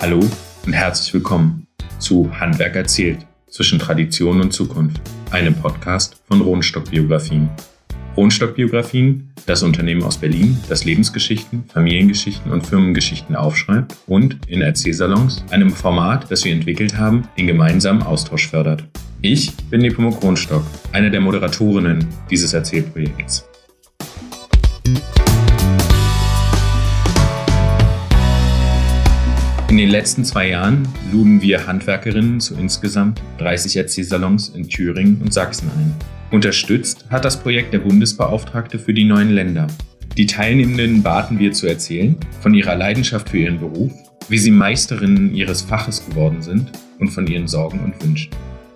Hallo und herzlich willkommen zu Handwerk erzählt zwischen Tradition und Zukunft, einem Podcast von Rohnstock Biografien. Rohnstock Biografien, das Unternehmen aus Berlin, das Lebensgeschichten, Familiengeschichten und Firmengeschichten aufschreibt und in Erzählsalons, einem Format, das wir entwickelt haben, den gemeinsamen Austausch fördert. Ich bin Nepomuk Kronstock, eine der Moderatorinnen dieses Erzählprojekts. Den letzten zwei Jahren luden wir Handwerkerinnen zu insgesamt 30 Erzählsalons in Thüringen und Sachsen ein. Unterstützt hat das Projekt der Bundesbeauftragte für die neuen Länder. Die Teilnehmenden baten wir zu erzählen von ihrer Leidenschaft für ihren Beruf, wie sie Meisterinnen ihres Faches geworden sind und von ihren Sorgen und Wünschen.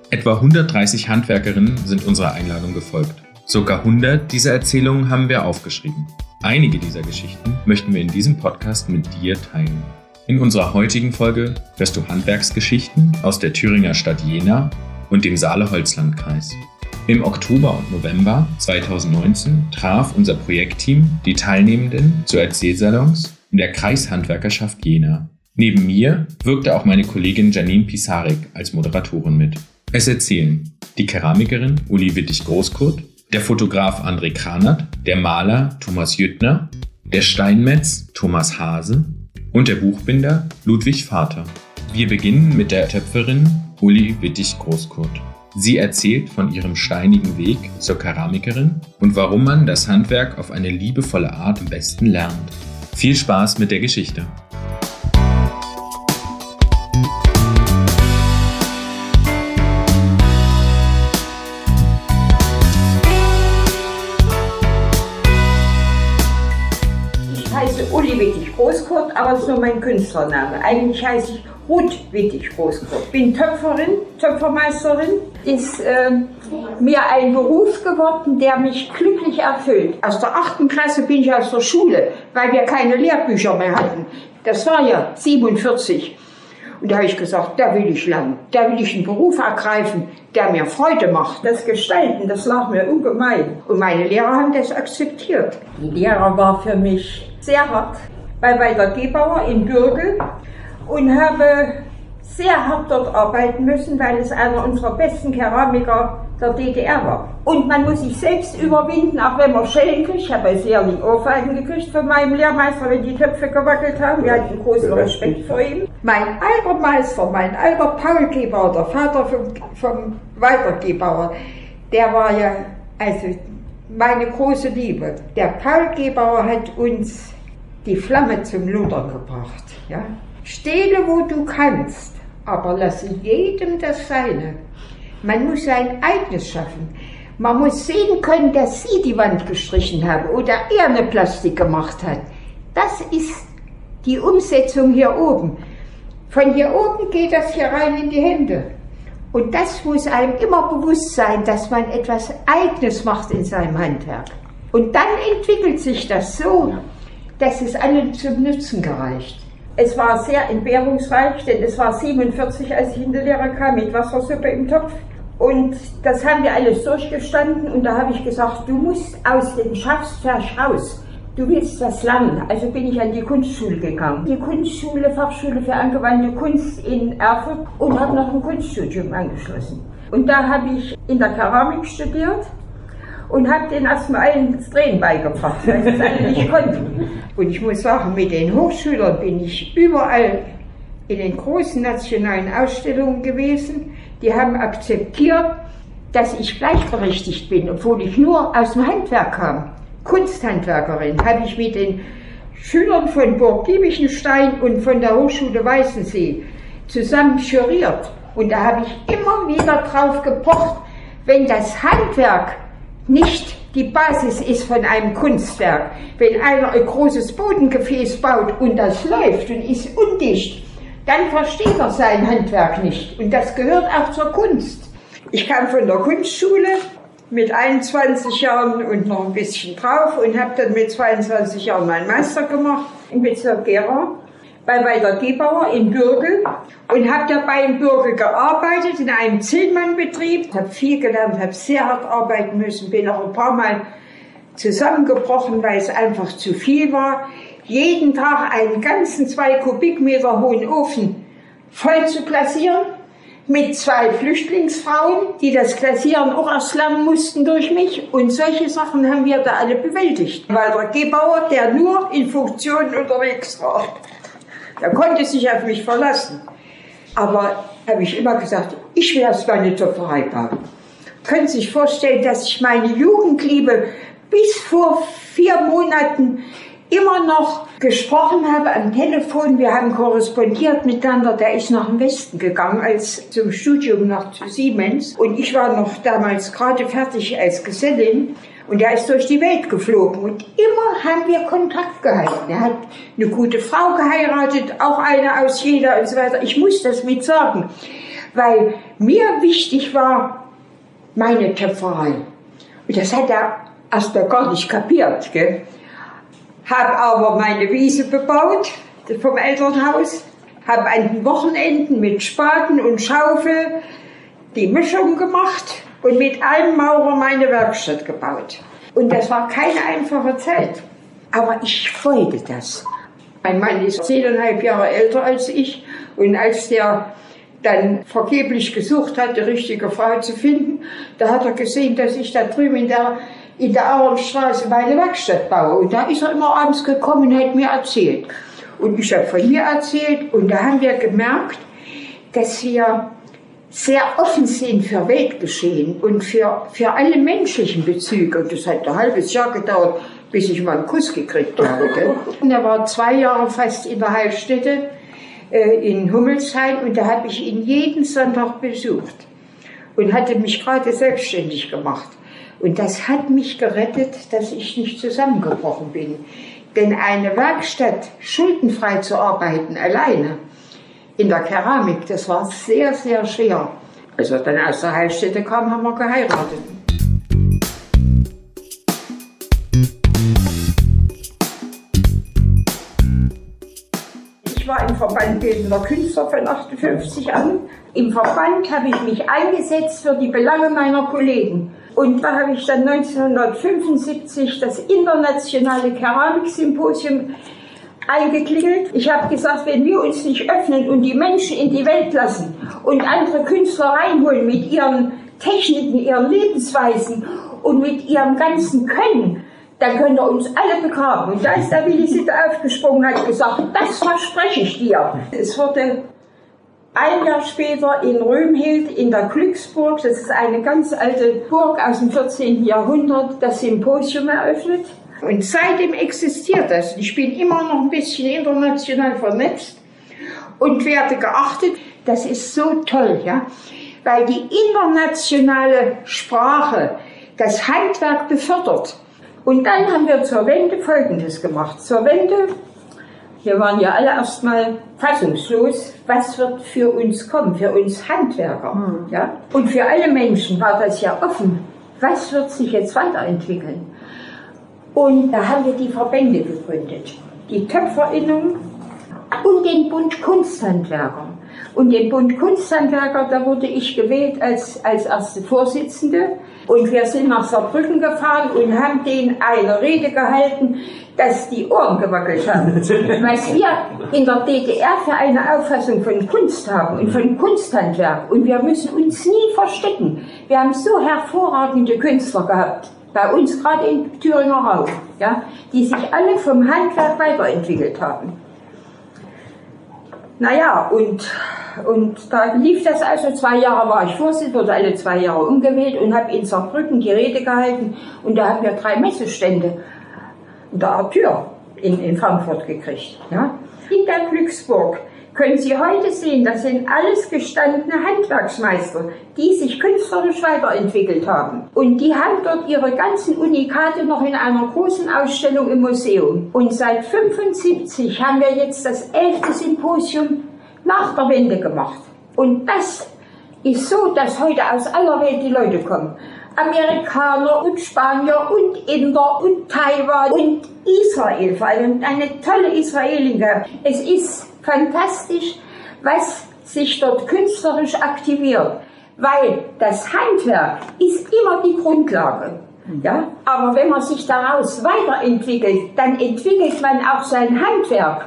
Etwa 130 Handwerkerinnen sind unserer Einladung gefolgt. Circa 100 dieser Erzählungen haben wir aufgeschrieben. Einige dieser Geschichten möchten wir in diesem Podcast mit dir teilen. In unserer heutigen Folge hörst du Handwerksgeschichten aus der Thüringer Stadt Jena und dem Saale-Holzland-Kreis. Im Oktober und November 2019 traf unser Projektteam die Teilnehmenden zu Erzählsalons in der Kreishandwerkerschaft Jena. Neben mir wirkte auch meine Kollegin Janine Pisarek als Moderatorin mit. Es erzählen die Keramikerin Uli Wittig-Großkurt, der Fotograf André Kranert, der Maler Thomas Jüttner, der Steinmetz Thomas Hase und der Buchbinder Ludwig Vater. Wir beginnen mit der Töpferin Uli Wittig-Großkurt. Sie erzählt von ihrem steinigen Weg zur Keramikerin und warum man das Handwerk auf eine liebevolle Art am besten lernt. Viel Spaß mit der Geschichte. Großkurt, aber das ist nur mein Künstlername. Eigentlich heiße ich Ruth Wittig Großkurt. Bin Töpferin, Töpfermeisterin. Ist äh, mir ein Beruf geworden, der mich glücklich erfüllt. Aus der achten Klasse bin ich aus der Schule, weil wir keine Lehrbücher mehr hatten. Das war ja 47. Und da habe ich gesagt, da will ich lang, da will ich einen Beruf ergreifen, der mir Freude macht. Das Gestalten, das lag mir ungemein. Und meine Lehrer haben das akzeptiert. Die Lehrer war für mich sehr hart bei Walter Gebauer in Bürgel und habe sehr hart dort arbeiten müssen, weil es einer unserer besten Keramiker der DDR war. Und man muss sich selbst überwinden, auch wenn man Schellen kriegt. Ich habe sehr lieb Ohrfeigen gekriegt von meinem Lehrmeister, wenn die Töpfe gewackelt haben. Wir hatten großen Respekt vor ihm. Mein alter Meister, mein alter Paul Gebauer, der Vater vom, vom Walter Gebauer, der war ja also meine große Liebe. Der Paul Gebauer hat uns die Flamme zum Luder gebracht. Ja? Stehle, wo du kannst, aber lasse jedem das Seine. Man muss sein eigenes schaffen. Man muss sehen können, dass Sie die Wand gestrichen haben oder er eine Plastik gemacht hat. Das ist die Umsetzung hier oben. Von hier oben geht das hier rein in die Hände. Und das muss einem immer bewusst sein, dass man etwas Eigenes macht in seinem Handwerk. Und dann entwickelt sich das so, dass es allen zum Nutzen gereicht. Es war sehr entbehrungsreich, denn es war 47, als ich in die Lehre kam, mit Wassersuppe im Topf. Und das haben wir alles durchgestanden und da habe ich gesagt, du musst aus dem Schaffsversch raus. Du willst was lernen. Also bin ich an die Kunstschule gegangen. Die Kunstschule, Fachschule für angewandte Kunst in Erfurt und habe noch ein Kunststudium angeschlossen. Und da habe ich in der Keramik studiert und habe denen erstmal allen das Drehen beigebracht, weil sie es alle nicht konnten. Und ich muss sagen, mit den Hochschülern bin ich überall in den großen nationalen Ausstellungen gewesen. Die haben akzeptiert, dass ich gleichberechtigt bin, obwohl ich nur aus dem Handwerk kam. Kunsthandwerkerin habe ich mit den Schülern von Burg Giebichenstein und von der Hochschule Weißensee zusammen juriert. Und da habe ich immer wieder drauf gepocht, wenn das Handwerk nicht die Basis ist von einem Kunstwerk. Wenn einer ein großes Bodengefäß baut und das läuft und ist undicht, dann versteht er sein Handwerk nicht. Und das gehört auch zur Kunst. Ich kam von der Kunstschule mit 21 Jahren und noch ein bisschen drauf und habe dann mit 22 Jahren meinen Meister gemacht im Bezirk Gera bei Walter Gebauer in Bürgel und habe dabei in Bürgel gearbeitet, in einem Zillmannbetrieb. Habe viel gelernt, habe sehr hart arbeiten müssen, bin auch ein paar Mal zusammengebrochen, weil es einfach zu viel war. jeden Tag einen ganzen zwei Kubikmeter hohen Ofen voll zu glasieren mit zwei Flüchtlingsfrauen, die das Glasieren auch erst lernen mussten durch mich. Und solche Sachen haben wir da alle bewältigt. Weil der Gebauer, der nur in Funktion unterwegs war, der konnte sich auf mich verlassen. Aber habe ich immer gesagt, ich werde es meine Töpferei bauen. Können Sie sich vorstellen, dass ich meine Jugendliebe bis vor vier Monaten immer noch gesprochen habe am Telefon. Wir haben korrespondiert miteinander. Der ist nach dem Westen gegangen als zum Studium nach Siemens. Und ich war noch damals gerade fertig als Gesellin. Und er ist durch die Welt geflogen. Und immer haben wir Kontakt gehalten. Er hat eine gute Frau geheiratet, auch eine aus Jena und so weiter. Ich muss das mit sagen. Weil mir wichtig war meine Töpferei. Und das hat er erst gar nicht kapiert. Gell? habe aber meine Wiese bebaut vom Elternhaus, habe an den Wochenenden mit Spaten und Schaufel die Mischung gemacht und mit einem Maurer meine Werkstatt gebaut. Und das war keine einfache Zeit. Aber ich wollte das. Mein Mann ist zehneinhalb Jahre älter als ich und als der dann vergeblich gesucht hat, die richtige Frau zu finden, da hat er gesehen, dass ich da drüben in der in der Ahrenstraße meine Werkstatt baue. Und da ist er immer abends gekommen und hat mir erzählt. Und ich habe von mir erzählt und da haben wir gemerkt, dass wir sehr offen sind für Weltgeschehen und für, für alle menschlichen Bezüge. Und das hat ein halbes Jahr gedauert, bis ich mal einen Kuss gekriegt habe. Und er war zwei Jahre fast in der Heilstätte äh, in Hummelsheim und da habe ich ihn jeden Sonntag besucht und hatte mich gerade selbstständig gemacht. Und das hat mich gerettet, dass ich nicht zusammengebrochen bin. Denn eine Werkstatt schuldenfrei zu arbeiten, alleine, in der Keramik, das war sehr, sehr schwer. Als er dann aus der Heilstätte kam, haben wir geheiratet. Ich war im Verband Bildender Künstler von 58 an. Im Verband habe ich mich eingesetzt für die Belange meiner Kollegen. Und da habe ich dann 1975 das internationale Keramiksymposium eingeklingelt. Ich habe gesagt, wenn wir uns nicht öffnen und die Menschen in die Welt lassen und andere Künstler reinholen mit ihren Techniken, ihren Lebensweisen und mit ihrem ganzen Können, dann könnt ihr uns alle begraben. Und da ist der Willi Sitte aufgesprungen und hat gesagt, das verspreche ich dir. Es wurde ein Jahr später in Römhild in der Glücksburg, das ist eine ganz alte Burg aus dem 14. Jahrhundert, das Symposium eröffnet. Und seitdem existiert das. Ich bin immer noch ein bisschen international vernetzt und werde geachtet. Das ist so toll, ja, weil die internationale Sprache das Handwerk befördert. Und dann haben wir zur Wende Folgendes gemacht. Zur Wende wir waren ja alle erstmal fassungslos, was wird für uns kommen, für uns Handwerker. Mhm. Ja? Und für alle Menschen war das ja offen. Was wird sich jetzt weiterentwickeln? Und da haben wir die Verbände gegründet. Die Töpferinnung und den Bund Kunsthandwerker. Und den Bund Kunsthandwerker, da wurde ich gewählt als, als erste Vorsitzende. Und wir sind nach Saarbrücken gefahren und haben denen eine Rede gehalten, dass die Ohren gewackelt haben. Was wir in der DDR für eine Auffassung von Kunst haben und von Kunsthandwerk. Und wir müssen uns nie verstecken. Wir haben so hervorragende Künstler gehabt. Bei uns gerade im Thüringer Raum, ja, die sich alle vom Handwerk weiterentwickelt haben. Naja, und, und da lief das also, zwei Jahre war ich Vorsitzender, wurde alle zwei Jahre umgewählt und habe in Saarbrücken die Rede gehalten und da haben wir drei Messestände der Tür in, in Frankfurt gekriegt. Ja? In der Glücksburg können Sie heute sehen, das sind alles gestandene Handwerksmeister, die sich künstlerisch weiterentwickelt haben. Und die haben dort ihre ganzen Unikate noch in einer großen Ausstellung im Museum. Und seit 75 haben wir jetzt das elfte Symposium nach der Wende gemacht. Und das ist so, dass heute aus aller Welt die Leute kommen. Amerikaner und Spanier und Inder und Taiwan und Israel, vor allem eine tolle Israelin. Es ist fantastisch, was sich dort künstlerisch aktiviert, weil das Handwerk ist immer die Grundlage. Ja? Aber wenn man sich daraus weiterentwickelt, dann entwickelt man auch sein Handwerk.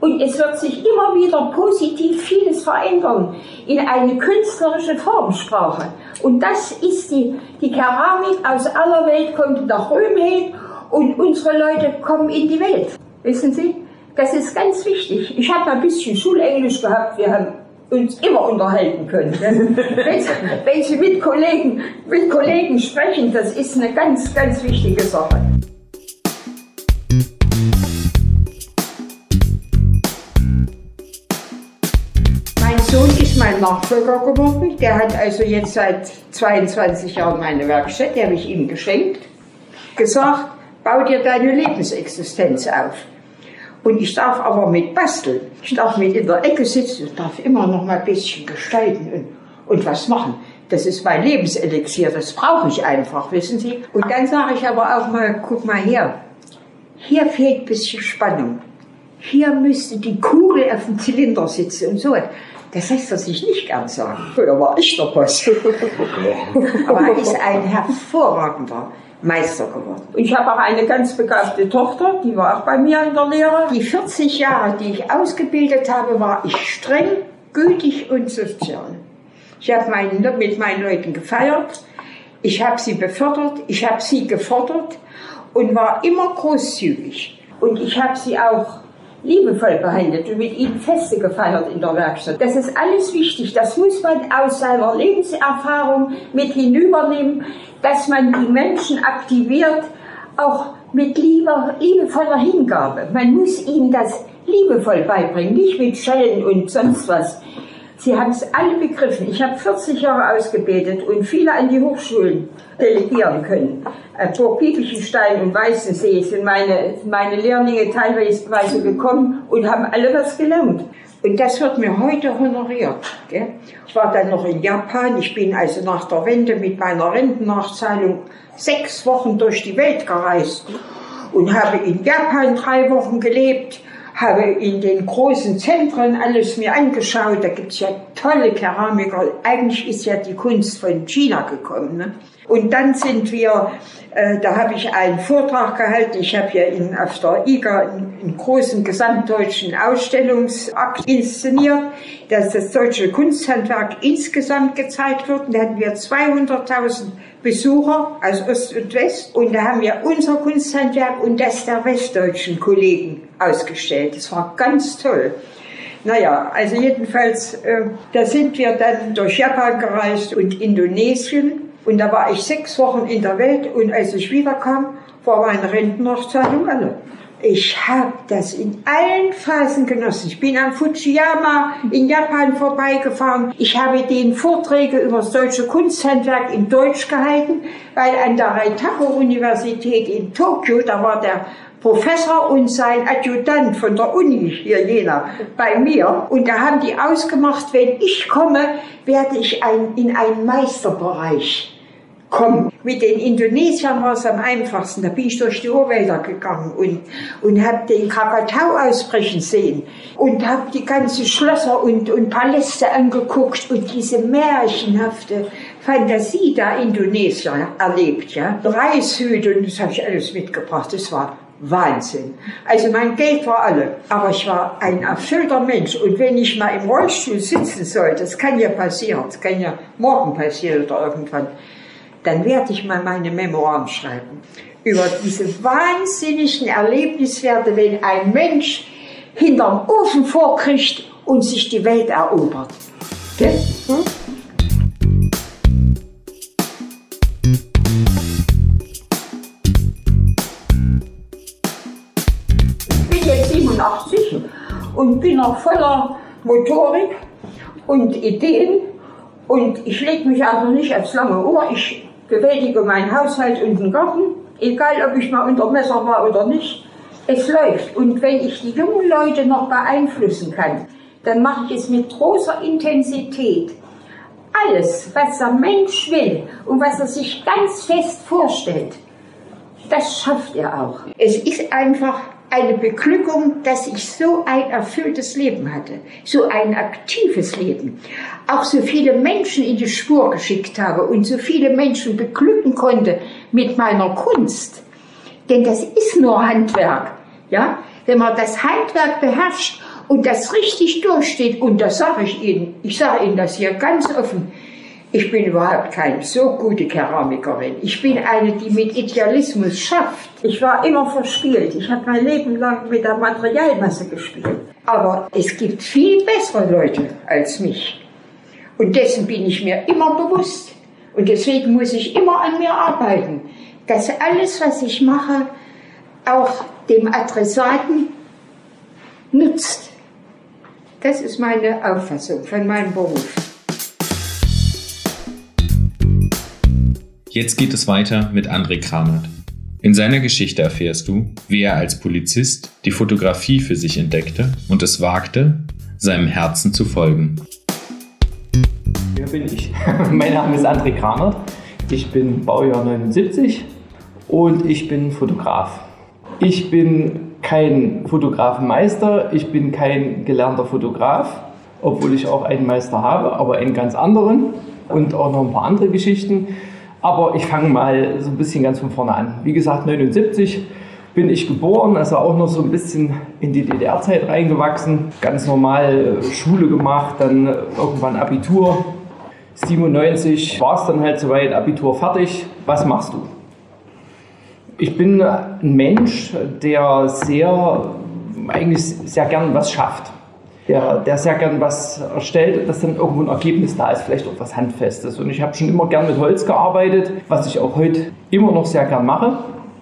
Und es wird sich immer wieder positiv vieles verändern in eine künstlerische Formsprache. Und das ist die, die Keramik aus aller Welt kommt nach Römhild und unsere Leute kommen in die Welt. Wissen Sie? Das ist ganz wichtig. Ich habe ein bisschen Schulenglisch gehabt. Wir haben uns immer unterhalten können. wenn, Sie, wenn Sie mit Kollegen, mit Kollegen sprechen, das ist eine ganz, ganz wichtige Sache. Mein Sohn ist mein Nachfolger geworden. Der hat also jetzt seit 22 Jahren meine Werkstatt, die habe ich ihm geschenkt, gesagt, bau dir deine Lebensexistenz auf. Und ich darf aber mit basteln. Ich darf mit in der Ecke sitzen, ich darf immer noch mal ein bisschen gestalten und, und was machen. Das ist mein Lebenselixier, das brauche ich einfach, wissen Sie. Und dann sage ich aber auch mal, guck mal her, hier fehlt ein bisschen Spannung. Hier müsste die Kugel auf dem Zylinder sitzen und so. Das lässt er sich nicht gern sagen. Früher war ich der Boss. aber er ist ein hervorragender Meister geworden. Ich habe auch eine ganz begabte Tochter, die war auch bei mir in der Lehre. Die 40 Jahre, die ich ausgebildet habe, war ich streng, gütig und sozial. Ich habe mein, mit meinen Leuten gefeiert, ich habe sie befördert, ich habe sie gefordert und war immer großzügig. Und ich habe sie auch liebevoll behandelt und mit ihnen Feste gefeiert in der Werkstatt. Das ist alles wichtig. Das muss man aus seiner Lebenserfahrung mit hinübernehmen, dass man die Menschen aktiviert, auch mit lieber, liebevoller Hingabe. Man muss ihnen das liebevoll beibringen, nicht mit Schellen und sonst was. Sie haben es alle begriffen. Ich habe 40 Jahre ausgebildet und viele an die Hochschulen delegieren können. Burg Biedelchenstein und Weißensee sind meine, meine Lehrlinge teilweise gekommen und haben alle was gelernt. Und das wird mir heute honoriert. Gell? Ich war dann noch in Japan. Ich bin also nach der Wende mit meiner Rentennachzahlung sechs Wochen durch die Welt gereist und habe in Japan drei Wochen gelebt habe in den großen Zentren alles mir angeschaut. Da gibt es ja tolle Keramiker. Eigentlich ist ja die Kunst von China gekommen. Ne? Und dann sind wir, äh, da habe ich einen Vortrag gehalten. Ich habe ja in, auf der IGA einen, einen großen gesamtdeutschen Ausstellungsakt inszeniert, dass das deutsche Kunsthandwerk insgesamt gezeigt wird. Und da hatten wir 200.000 Besucher aus Ost und West. Und da haben wir unser Kunsthandwerk und das der westdeutschen Kollegen ausgestellt. Das war ganz toll. Naja, also jedenfalls, äh, da sind wir dann durch Japan gereist und Indonesien. Und da war ich sechs Wochen in der Welt und als ich wiederkam, war meine Rentennachzahlung alle. Ich habe das in allen Phasen genossen. Ich bin am Fujiyama in Japan vorbeigefahren. Ich habe den Vorträge über das deutsche Kunsthandwerk in Deutsch gehalten, weil an der Reitaku-Universität in Tokio, da war der Professor und sein Adjutant von der Uni hier Jena bei mir. Und da haben die ausgemacht, wenn ich komme, werde ich ein, in einen Meisterbereich kommen. Mit den Indonesiern war es am einfachsten. Da bin ich durch die Urwälder gegangen und, und habe den Krakatau ausbrechen sehen und habe die ganzen Schlösser und, und Paläste angeguckt und diese märchenhafte Fantasie der Indonesier erlebt. Ja. Reishüte und das habe ich alles mitgebracht. Das war Wahnsinn. Also mein Geld war alle, aber ich war ein erfüllter Mensch. Und wenn ich mal im Rollstuhl sitzen soll, das kann ja passieren, das kann ja morgen passieren oder irgendwann, dann werde ich mal meine Memoiren schreiben über diese wahnsinnigen Erlebniswerte, wenn ein Mensch hinterm Ofen vorkriegt und sich die Welt erobert. Gell? Hm? Ich bin jetzt 87 und bin noch voller Motorik und Ideen und ich lege mich also nicht aufs lange Ohr. Ich bewältige meinen Haushalt und den Garten, egal ob ich mal unter Messer war oder nicht. Es läuft. Und wenn ich die jungen Leute noch beeinflussen kann, dann mache ich es mit großer Intensität. Alles, was der Mensch will und was er sich ganz fest vorstellt, das schafft er auch. Es ist einfach eine Beglückung, dass ich so ein erfülltes Leben hatte, so ein aktives Leben, auch so viele Menschen in die Spur geschickt habe und so viele Menschen beglücken konnte mit meiner Kunst. Denn das ist nur Handwerk, ja? Wenn man das Handwerk beherrscht und das richtig durchsteht, und das sage ich Ihnen, ich sage Ihnen das hier ganz offen, ich bin überhaupt keine so gute Keramikerin. Ich bin eine, die mit Idealismus schafft. Ich war immer verspielt. Ich habe mein Leben lang mit der Materialmasse gespielt. Aber es gibt viel bessere Leute als mich. Und dessen bin ich mir immer bewusst. Und deswegen muss ich immer an mir arbeiten, dass alles, was ich mache, auch dem Adressaten nutzt. Das ist meine Auffassung von meinem Beruf. Jetzt geht es weiter mit André Kramert. In seiner Geschichte erfährst du, wie er als Polizist die Fotografie für sich entdeckte und es wagte, seinem Herzen zu folgen. Wer bin ich? mein Name ist André Kramert. Ich bin Baujahr 79 und ich bin Fotograf. Ich bin kein Fotografenmeister, ich bin kein gelernter Fotograf, obwohl ich auch einen Meister habe, aber einen ganz anderen und auch noch ein paar andere Geschichten. Aber ich fange mal so ein bisschen ganz von vorne an. Wie gesagt, 79 bin ich geboren, also auch noch so ein bisschen in die DDR-Zeit reingewachsen. Ganz normal äh, Schule gemacht, dann irgendwann Abitur. 97 war es dann halt soweit, Abitur fertig. Was machst du? Ich bin ein Mensch, der sehr, eigentlich sehr gern was schafft der, der sehr gern was erstellt, dass dann irgendwo ein Ergebnis da ist, vielleicht auch was Handfestes. Und ich habe schon immer gern mit Holz gearbeitet, was ich auch heute immer noch sehr gern mache.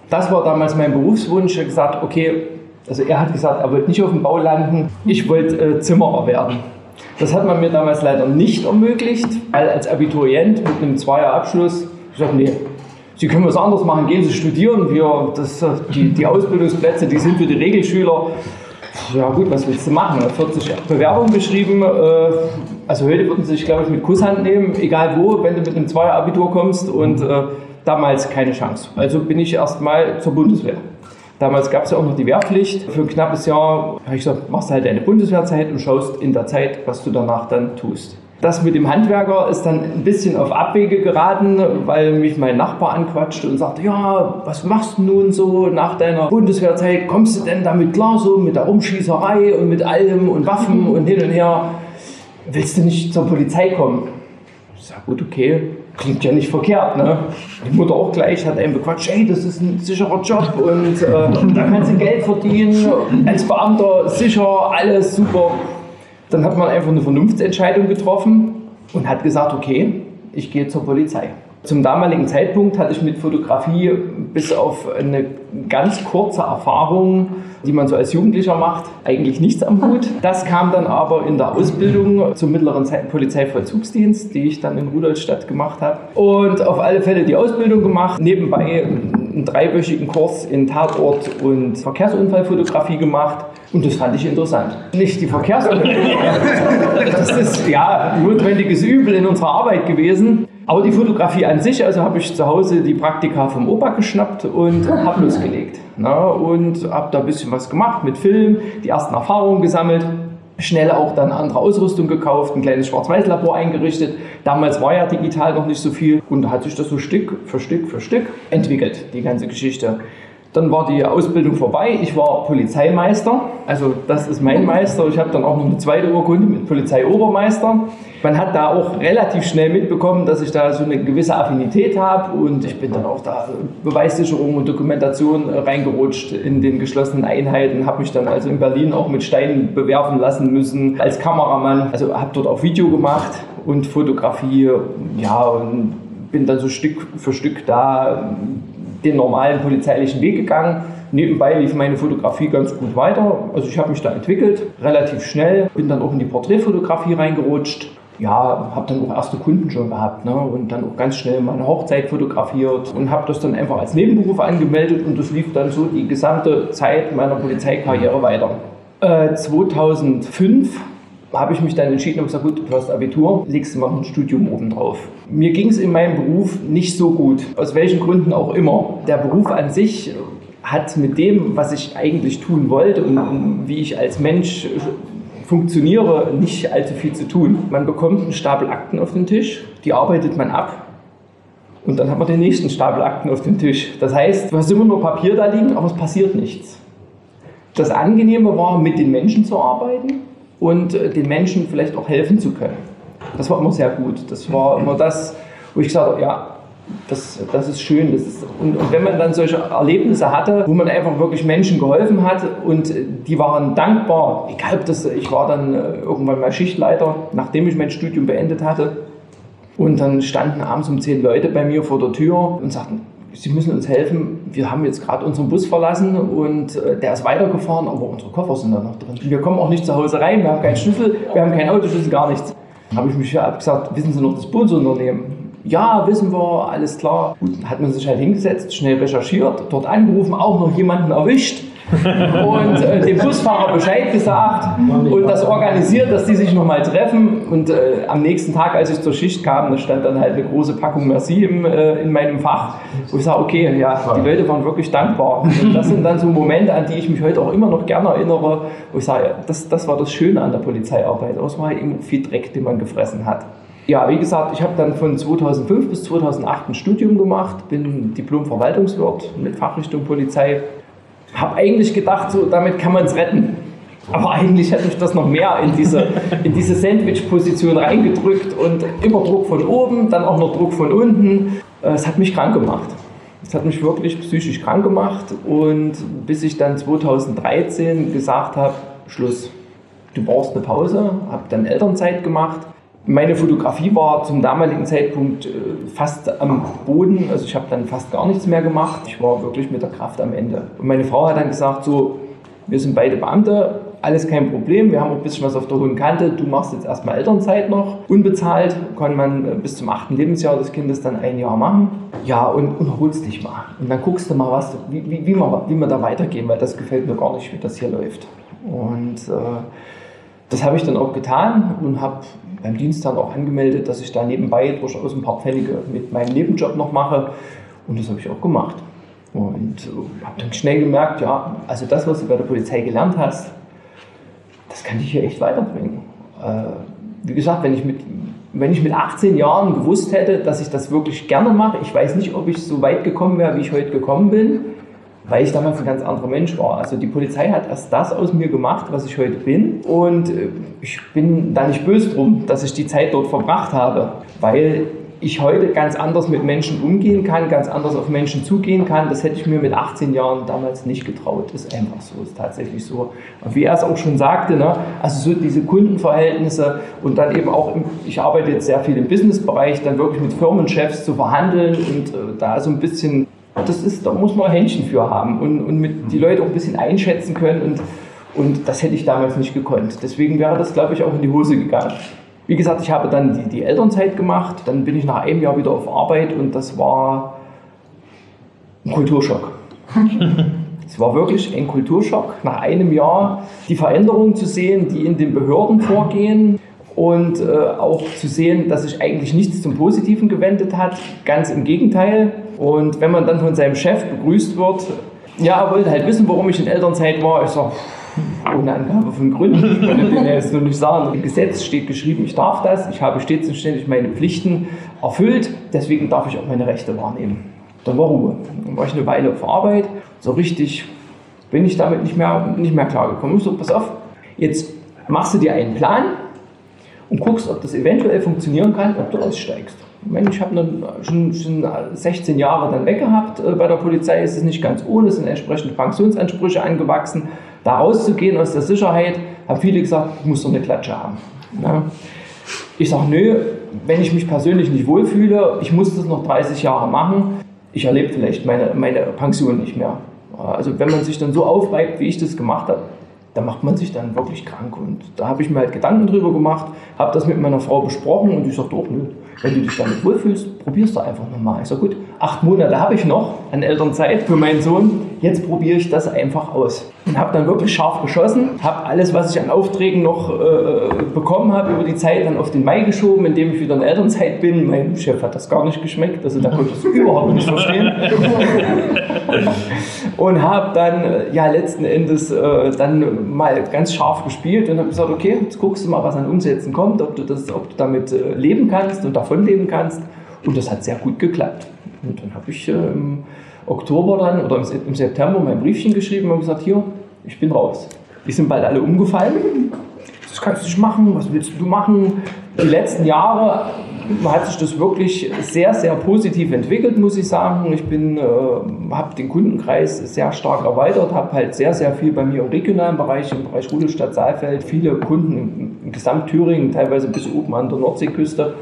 Das war damals mein Berufswunsch. Ich habe gesagt, okay, also er hat gesagt, er wollte nicht auf dem Bau landen, ich wollte äh, Zimmerer werden. Das hat man mir damals leider nicht ermöglicht, weil als Abiturient mit einem Zweierabschluss, ich sagte, nee, Sie können was anderes machen, gehen Sie studieren. Wir, das, äh, die, die Ausbildungsplätze, die sind für die Regelschüler ja gut, was willst du machen? 40 Bewerbungen geschrieben. Äh, also heute würden sie sich, glaube ich, mit Kusshand nehmen, egal wo, wenn du mit einem Zweier-Abitur kommst und äh, damals keine Chance. Also bin ich erstmal zur Bundeswehr. Damals gab es ja auch noch die Wehrpflicht. Für ein knappes Jahr habe ich gesagt, machst halt deine Bundeswehrzeit und schaust in der Zeit, was du danach dann tust. Das mit dem Handwerker ist dann ein bisschen auf Abwege geraten, weil mich mein Nachbar anquatschte und sagte, ja, was machst du nun so nach deiner Bundeswehrzeit? Kommst du denn damit klar, so mit der Umschießerei und mit allem und Waffen und hin und her? Willst du nicht zur Polizei kommen? Ich sage, gut, okay, klingt ja nicht verkehrt. Ne? Die Mutter auch gleich hat einen bequatscht, hey, das ist ein sicherer Job und äh, da kannst du Geld verdienen, als Beamter sicher, alles super. Dann hat man einfach eine Vernunftsentscheidung getroffen und hat gesagt, okay, ich gehe zur Polizei. Zum damaligen Zeitpunkt hatte ich mit Fotografie bis auf eine ganz kurze Erfahrung, die man so als Jugendlicher macht, eigentlich nichts am Hut. Das kam dann aber in der Ausbildung zum mittleren Polizeivollzugsdienst, die ich dann in Rudolstadt gemacht habe. Und auf alle Fälle die Ausbildung gemacht, nebenbei einen dreiwöchigen Kurs in Tatort und Verkehrsunfallfotografie gemacht. Und das fand ich interessant. Nicht die Verkehrsunfallfotografie. das ist ja notwendiges Übel in unserer Arbeit gewesen. Aber die Fotografie an sich, also habe ich zu Hause die Praktika vom Opa geschnappt und habe losgelegt. Na, und habe da ein bisschen was gemacht mit Film, die ersten Erfahrungen gesammelt schnell auch dann andere Ausrüstung gekauft, ein kleines Schwarz-Weiß-Labor eingerichtet. Damals war ja digital noch nicht so viel und da hat sich das so Stück für Stück für Stück entwickelt, die ganze Geschichte. Dann war die Ausbildung vorbei. Ich war Polizeimeister. Also das ist mein Meister. Ich habe dann auch noch eine zweite Urkunde mit Polizeiobermeister. Man hat da auch relativ schnell mitbekommen, dass ich da so eine gewisse Affinität habe und ich bin dann auch da Beweissicherung und Dokumentation reingerutscht in den geschlossenen Einheiten, habe mich dann also in Berlin auch mit Steinen bewerfen lassen müssen als Kameramann. Also habe dort auch Video gemacht und Fotografie, ja und bin dann so Stück für Stück da den normalen polizeilichen Weg gegangen. Nebenbei lief meine Fotografie ganz gut weiter. Also ich habe mich da entwickelt, relativ schnell. Bin dann auch in die Porträtfotografie reingerutscht. Ja, habe dann auch erste Kunden schon gehabt ne? und dann auch ganz schnell meine Hochzeit fotografiert und habe das dann einfach als Nebenberuf angemeldet und das lief dann so die gesamte Zeit meiner Polizeikarriere weiter. Äh, 2005 habe ich mich dann entschieden und gesagt, gut, du hast Abitur, legst du mal ein Studium obendrauf. Mir ging es in meinem Beruf nicht so gut, aus welchen Gründen auch immer. Der Beruf an sich hat mit dem, was ich eigentlich tun wollte und, wie ich als Mensch funktioniere, nicht allzu viel zu tun. Man bekommt einen Stapel Akten auf den Tisch, die arbeitet man ab und dann hat man den nächsten Stapel Akten auf dem Tisch. Das heißt, du hast immer nur Papier da liegen, aber es passiert nichts. Das Angenehme war, mit den Menschen zu arbeiten und äh, den Menschen vielleicht auch helfen zu können. Das war immer sehr gut. Das war immer das, wo ich gesagt habe, ja, das, das ist schön. Das ist, und, und, wenn man dann solche Erlebnisse hatte, wo man einfach wirklich Menschen geholfen hat und die waren dankbar, egal ob das, ich war dann äh, irgendwann mal Schichtleiter, nachdem ich mein Studium beendet hatte. Und dann standen abends um zehn Leute bei mir vor der Tür und sagten, Sie müssen uns helfen. Wir haben jetzt gerade unseren Bus verlassen und äh, der ist weitergefahren, aber unsere Koffer sind da noch drin. Wir kommen auch nicht zu Hause rein, wir haben keinen Schlüssel, wir haben keinen Autoschlüssel, gar nichts. Dann habe ich mich ja gesagt, wissen Sie noch das Busunternehmen? Ja, wissen wir, alles klar. Gut, hat man sich halt hingesetzt, schnell recherchiert, dort angerufen, auch noch jemanden erwischt und äh, dem Busfahrer Bescheid gesagt und das organisiert, dass die sich nochmal treffen. Und äh, am nächsten Tag, als ich zur Schicht kam, da stand dann halt eine große Packung Merci im, äh, in meinem Fach, wo ich sage, okay, ja, die Leute waren wirklich dankbar. Und das sind dann so Momente, an die ich mich heute auch immer noch gerne erinnere, wo ich sage, das, das war das Schöne an der Polizeiarbeit. Das war halt immer viel Dreck, den man gefressen hat. Ja, wie gesagt, ich habe dann von 2005 bis 2008 ein Studium gemacht, bin Diplom-Verwaltungswirt mit Fachrichtung Polizei. Habe eigentlich gedacht, so, damit kann man es retten. Aber eigentlich hat mich das noch mehr in diese, in diese Sandwich-Position reingedrückt und immer Druck von oben, dann auch noch Druck von unten. Äh, es hat mich krank gemacht. Es hat mich wirklich psychisch krank gemacht und bis ich dann 2013 gesagt habe, Schluss, du brauchst eine Pause, habe dann Elternzeit gemacht meine Fotografie war zum damaligen Zeitpunkt äh, fast am Boden, also ich habe dann fast gar nichts mehr gemacht. Ich war wirklich mit der Kraft am Ende. Und meine Frau hat dann gesagt, so, wir sind beide Beamte, alles kein Problem, wir haben auch ein bisschen was auf der hohen Kante, du machst jetzt erstmal Elternzeit noch, unbezahlt, kann man äh, bis zum achten Lebensjahr des Kindes dann ein Jahr machen. Ja, und, und holst dich mal. Und dann guckst du mal, was, wie, wie, wie, wir, wie wir da weitergehen, weil das gefällt mir gar nicht, wie das hier läuft. Und äh, das habe ich dann auch getan und habe beim Dienst dann auch angemeldet, dass ich da nebenbei durchaus ein paar Pfennige mit meinem Nebenjob noch mache. Und das habe ich auch gemacht. Und äh, habe dann schnell gemerkt, ja, also das, was du bei der Polizei gelernt hast, das kann dich hier echt weiterbringen. Äh, wie gesagt, wenn ich, mit, wenn ich mit 18 Jahren gewusst hätte, dass ich das wirklich gerne mache, ich weiß nicht, ob ich so weit gekommen wäre, wie ich heute gekommen bin, weil ich damals ein ganz anderer Mensch war. Also die Polizei hat erst das aus mir gemacht, was ich heute bin. Und äh, ich bin da nicht böse drum, dass ich die Zeit dort verbracht habe, weil ich heute ganz anders mit Menschen umgehen kann, ganz anders auf Menschen zugehen kann. Das hätte ich mir mit 18 Jahren damals nicht getraut. Ist einfach so, ist tatsächlich so. Und wie er es auch schon sagte, ne, also so diese Kundenverhältnisse und dann eben auch, im, ich arbeite jetzt sehr viel im Businessbereich, dann wirklich mit Firmenchefs zu verhandeln und äh, da so ein bisschen das ist, da muss man Händchen für haben und, und mit die Leute auch ein bisschen einschätzen können und, und das hätte ich damals nicht gekonnt. Deswegen wäre das, glaube ich, auch in die Hose gegangen. Wie gesagt, ich habe dann die, die Elternzeit gemacht, dann bin ich nach einem Jahr wieder auf Arbeit und das war ein Kulturschock. Es war wirklich ein Kulturschock, nach einem Jahr die Veränderungen zu sehen, die in den Behörden vorgehen und äh, auch zu sehen, dass sich eigentlich nichts zum Positiven gewendet hat. Ganz im Gegenteil. Und wenn man dann von seinem Chef begrüßt wird, ja, er wollte halt wissen, warum ich in Elternzeit war. Ich sage, ohne Angabe von Gründen, ich konnte den jetzt nur nicht sagen. Im Gesetz steht geschrieben, ich darf das, ich habe stets und ständig meine Pflichten erfüllt, deswegen darf ich auch meine Rechte wahrnehmen. Dann war Ruhe. Dann war ich eine Weile auf Arbeit, so richtig bin ich damit nicht mehr, nicht mehr klargekommen. Ich so, pass auf, jetzt machst du dir einen Plan und guckst, ob das eventuell funktionieren kann, ob du aussteigst. Ich habe schon, schon 16 Jahre dann weggehabt äh, bei der Polizei. Es ist nicht ganz ohne, es sind entsprechende Pensionsansprüche angewachsen. Da rauszugehen aus der Sicherheit, haben viele gesagt, ich muss doch eine Klatsche haben. Ja. Ich sage, nö, wenn ich mich persönlich nicht wohlfühle, ich muss das noch 30 Jahre machen, ich erlebe vielleicht meine, meine Pension nicht mehr. Also wenn man sich dann so aufreibt, wie ich das gemacht habe, da macht man sich dann wirklich krank. Und da habe ich mir halt Gedanken drüber gemacht, habe das mit meiner Frau besprochen und ich sagte, doch, nö, wenn du dich damit wohlfühlst, probierst du einfach nochmal. Ich sage, gut, acht Monate habe ich noch an Elternzeit für meinen Sohn, jetzt probiere ich das einfach aus. Und habe dann wirklich scharf geschossen, habe alles, was ich an Aufträgen noch äh, bekommen habe, über die Zeit dann auf den Mai geschoben, indem ich wieder in Elternzeit bin. Mein Chef hat das gar nicht geschmeckt, also da konnte ich es überhaupt nicht verstehen. und habe dann äh, ja letzten Endes äh, dann mal ganz scharf gespielt und habe gesagt, okay, jetzt guckst du mal, was an Umsätzen kommt, ob du, das, ob du damit äh, leben kannst und davon leben kannst. Und das hat sehr gut geklappt. Und dann habe ich äh, im Oktober dann oder im September mein Briefchen geschrieben und gesagt, hier, ich bin raus. Die sind bald alle umgefallen. Das kannst du nicht machen, was willst du machen? Die letzten Jahre hat sich das wirklich sehr, sehr positiv entwickelt, muss ich sagen. Ich äh, habe den Kundenkreis sehr stark erweitert, habe halt sehr, sehr viel bei mir im regionalen Bereich, im Bereich Rudelstadt, Saalfeld, viele Kunden im, im Gesamtthüringen, teilweise bis oben an der Nordseeküste,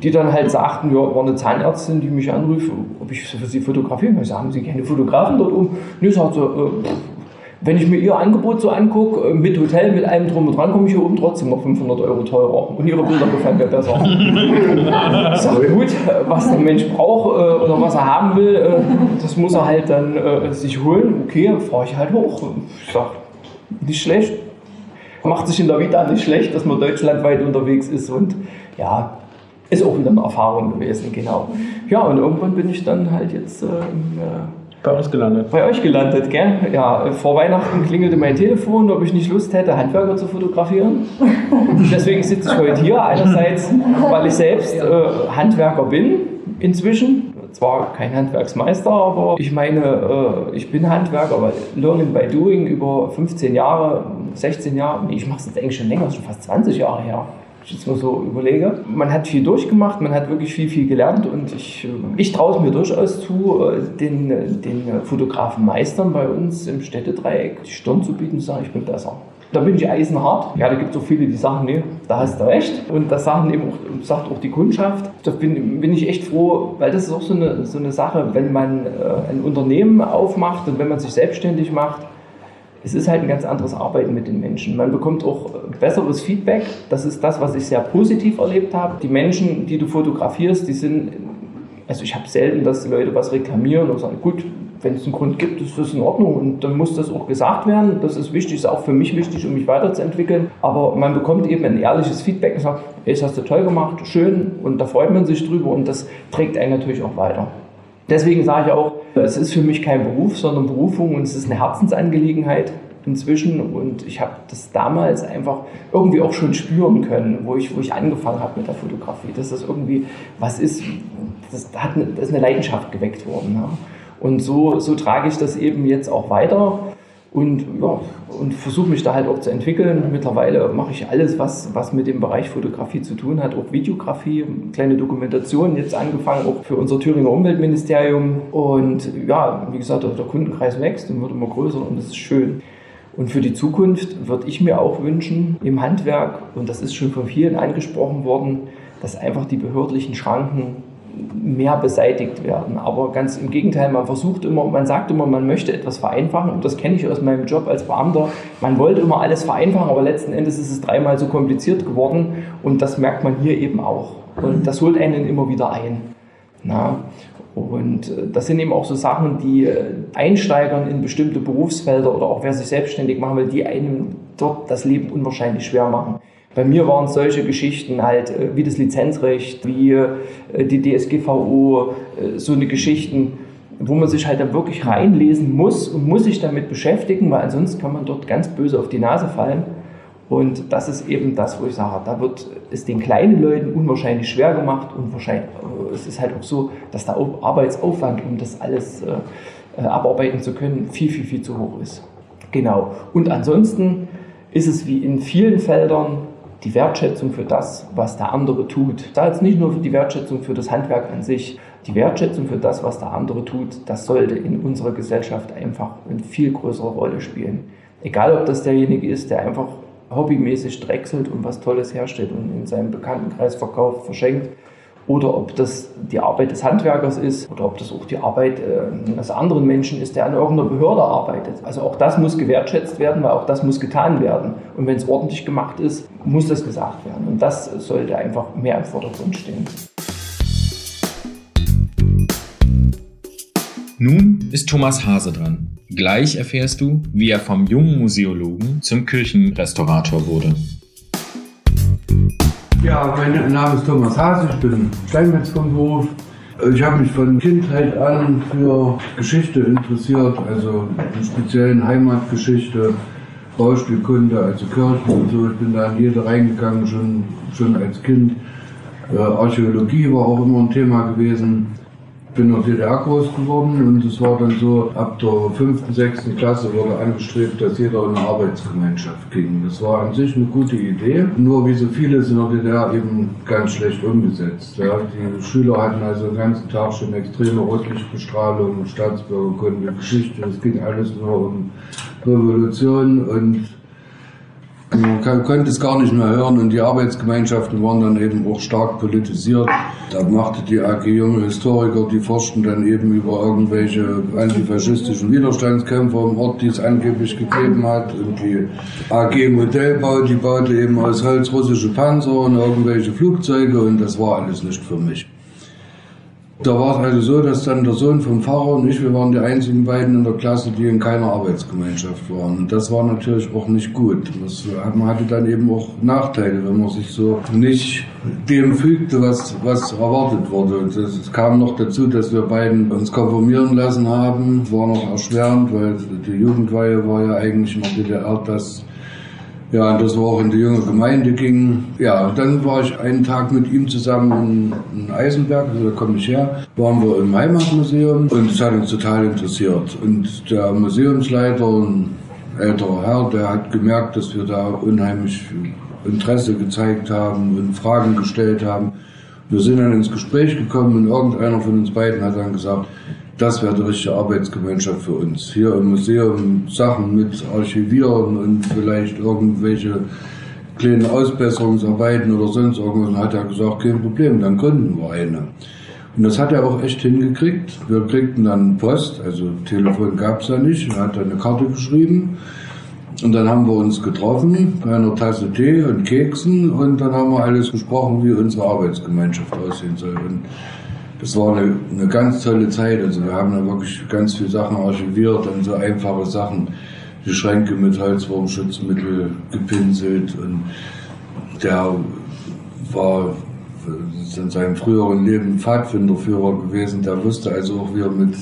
die dann halt sagten, ja, war eine Zahnärztin, die mich anrief, ob ich für sie fotografieren sage, haben Sie keine Fotografen dort oben? Nee, sagt sie, äh, wenn ich mir Ihr Angebot so angucke, äh, mit Hotel, mit allem drum und dran, komme ich hier oben trotzdem auf 500 Euro teurer. Und Ihre Bilder gefallen mir besser. sage, gut, was der Mensch braucht äh, oder was er haben will, äh, das muss er halt dann sich holen. Okay, fahre ich halt hoch. Ich sage, nicht schlecht. Macht sich in der Vita nicht schlecht, dass man deutschlandweit unterwegs ist. Und ja, ist auch wieder eine Erfahrung gewesen, genau. Ja, und irgendwann bin ich dann halt jetzt... Äh, bei uns gelandet. Bei euch gelandet, gell? Ja, vor Weihnachten klingelte mein Telefon, ob ich nicht Lust hätte, Handwerker zu fotografieren. Deswegen sitze ich heute hier. Einerseits, weil ich selbst äh, Handwerker bin inzwischen. Zwar kein Handwerksmeister, aber ich meine, äh, ich bin Handwerker, weil Learning by Doing über 15 Jahre, 16 Jahre, nee, ich mache es jetzt eigentlich schon länger, schon fast 20 Jahre her ich jetzt mal so überlege. Man hat viel durchgemacht, man hat wirklich viel, viel gelernt und ich, ich traue es mir durchaus zu, äh, den, den Fotografen Meistern bei uns im Städtedreieck die Stirn zu bieten und zu sagen, ich bin besser. Da bin ich eisenhart. Ja, da gibt es auch viele, die sagen, nee, da hast du recht. Und das sagen eben auch, sagt auch die Kundschaft. Da bin, bin ich echt froh, weil das ist auch so eine, so eine Sache, wenn man äh, ein Unternehmen aufmacht und wenn man sich selbstständig macht, es ist halt ein ganz anderes Arbeiten mit den Menschen. Man bekommt auch besseres Feedback. Das ist das, was ich sehr positiv erlebt habe. Die Menschen, die du fotografierst, die sind, also ich habe selten, dass die Leute was reklamieren und sagen, gut, wenn es einen Grund gibt, ist das in Ordnung und dann muss das auch gesagt werden. Das ist wichtig, ist auch für mich wichtig, um mich weiterzuentwickeln. Aber man bekommt eben ein ehrliches Feedback und sagt, hey, das hast du toll gemacht, schön und da freut man sich drüber und das trägt einen natürlich auch weiter. Deswegen sage ich auch, es ist für mich kein Beruf, sondern Berufung und es ist eine Herzensangelegenheit inzwischen und ich habe das damals einfach irgendwie auch schon spüren können, wo ich, wo ich angefangen habe mit der Fotografie, dass das irgendwie was ist, das, hat das ist eine Leidenschaft geweckt worden. Ja. Und so, so trage ich das eben jetzt auch weiter und, ja, und versuche mich da halt auch zu entwickeln. Mittlerweile mache ich alles, was, was mit dem Bereich Fotografie zu tun hat, auch Videografie, kleine Dokumentationen jetzt angefangen, auch für unser Thüringer Umweltministerium. Und ja, wie gesagt, der Kundenkreis wächst und wird immer größer und das ist schön. Und für die Zukunft würde ich mir auch wünschen, im Handwerk, und das ist schon von vielen angesprochen worden, dass einfach die behördlichen Schranken mehr beseitigt werden. Aber ganz im Gegenteil, man versucht immer, man sagt immer, man möchte etwas vereinfachen. Und das kenne ich aus meinem Job als Beamter. Man wollte immer alles vereinfachen, aber letzten Endes ist es dreimal so kompliziert geworden. Und das merkt man hier eben auch. Und das holt einen immer wieder ein. Na? Und äh, das sind eben auch so Sachen, die äh, Einsteigern in bestimmte Berufsfelder oder auch wer sich selbstständig machen will, die einem dort das Leben unwahrscheinlich schwer machen. Bei mir waren solche Geschichten halt äh, wie das Lizenzrecht, wie äh, die DSGVO, äh, so eine Geschichten, wo man sich halt dann wirklich reinlesen muss und muss sich damit beschäftigen, weil ansonsten kann man dort ganz böse auf die Nase fallen. Und das ist eben das, wo ich sage, da wird es den kleinen Leuten unwahrscheinlich schwer gemacht und wahrscheinlich, es ist halt auch so, dass der Arbeitsaufwand, um das alles abarbeiten zu können, viel, viel, viel zu hoch ist. Genau. Und ansonsten ist es wie in vielen Feldern die Wertschätzung für das, was der andere tut. Da jetzt nicht nur für die Wertschätzung für das Handwerk an sich, die Wertschätzung für das, was der andere tut, das sollte in unserer Gesellschaft einfach eine viel größere Rolle spielen. Egal, ob das derjenige ist, der einfach hobbymäßig drechselt und was Tolles herstellt und in seinem Bekanntenkreis verkauft, verschenkt, oder ob das die Arbeit des Handwerkers ist oder ob das auch die Arbeit äh, eines anderen Menschen ist, der an irgendeiner Behörde arbeitet. Also auch das muss gewertschätzt werden, weil auch das muss getan werden. Und wenn es ordentlich gemacht ist, muss das gesagt werden. Und das sollte einfach mehr im Vordergrund stehen. Nun ist Thomas Hase dran. Gleich erfährst du, wie er vom jungen Museologen zum Kirchenrestaurator wurde. Ja, mein Name ist Thomas Haas, ich bin Steinmetz vom Beruf, Ich habe mich von Kindheit an für Geschichte interessiert, also in speziellen Heimatgeschichte, Baustückkunde, also Kirchen und so. Ich bin da in jede reingegangen, schon, schon als Kind. Äh, Archäologie war auch immer ein Thema gewesen bin in der DDR groß geworden und es war dann so, ab der fünften, sechsten Klasse wurde angestrebt, dass jeder in eine Arbeitsgemeinschaft ging. Das war an sich eine gute Idee, nur wie so vieles in der DDR eben ganz schlecht umgesetzt. Ja. Die Schüler hatten also den ganzen Tag schon extreme Rotlichtbestrahlung, Staatsbürgerkunde, Geschichte, es ging alles nur um Revolution und man konnte es gar nicht mehr hören und die Arbeitsgemeinschaften waren dann eben auch stark politisiert. Da machte die AG Junge Historiker, die forschten dann eben über irgendwelche antifaschistischen Widerstandskämpfer im Ort, die es angeblich gegeben hat. Und die AG Modellbau, die baute eben aus Holz russische Panzer und irgendwelche Flugzeuge und das war alles nicht für mich. Da war es also so, dass dann der Sohn vom Pfarrer und ich, wir waren die einzigen beiden in der Klasse, die in keiner Arbeitsgemeinschaft waren. Und das war natürlich auch nicht gut. Das, man hatte dann eben auch Nachteile, wenn man sich so nicht dem fügte, was, was erwartet wurde. Es kam noch dazu, dass wir beiden uns konformieren lassen haben. Das war noch erschwerend, weil die Jugendweihe war ja eigentlich der DDR das ja, das war auch in die junge Gemeinde ging. Ja, dann war ich einen Tag mit ihm zusammen in, in Eisenberg, also da komme ich her, waren wir im Heimatmuseum und es hat uns total interessiert. Und der Museumsleiter, ein älterer Herr, der hat gemerkt, dass wir da unheimlich Interesse gezeigt haben und Fragen gestellt haben. Wir sind dann ins Gespräch gekommen und irgendeiner von uns beiden hat dann gesagt, das wäre die richtige Arbeitsgemeinschaft für uns. Hier im Museum Sachen mit archivieren und vielleicht irgendwelche kleinen Ausbesserungsarbeiten oder sonst irgendwas. Und hat er gesagt, kein Problem, dann gründen wir eine. Und das hat er auch echt hingekriegt. Wir kriegten dann Post, also Telefon gab es ja nicht. Er hat eine Karte geschrieben. Und dann haben wir uns getroffen bei einer Tasse Tee und Keksen und dann haben wir alles besprochen, wie unsere Arbeitsgemeinschaft aussehen soll. Und das war eine, eine ganz tolle Zeit. Also wir haben da wirklich ganz viele Sachen archiviert und so einfache Sachen, die Schränke mit Holzwurmschutzmittel gepinselt und der war in seinem früheren Leben Pfadfinderführer gewesen, der wusste also auch, wie er mit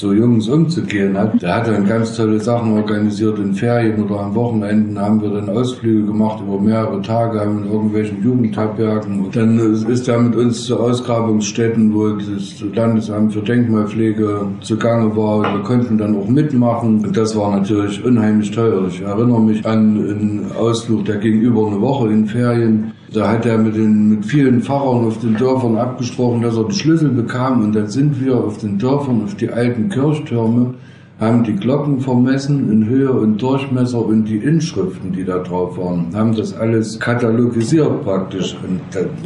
so Jungs umzugehen hat. Der hat dann ganz tolle Sachen organisiert in Ferien oder am Wochenenden haben wir dann Ausflüge gemacht über mehrere Tage in irgendwelchen Jugendherbergen. Und dann ist er mit uns zu Ausgrabungsstätten, wo das Landesamt für Denkmalpflege zugange war. Wir konnten dann auch mitmachen. Und das war natürlich unheimlich teuer. Ich erinnere mich an einen Ausflug, der ging über eine Woche in Ferien. Da hat er mit, den, mit vielen Pfarrern auf den Dörfern abgesprochen, dass er den Schlüssel bekam. Und dann sind wir auf den Dörfern, auf die alten Kirchtürme, haben die Glocken vermessen in Höhe und Durchmesser und die Inschriften, die da drauf waren, haben das alles katalogisiert praktisch. Und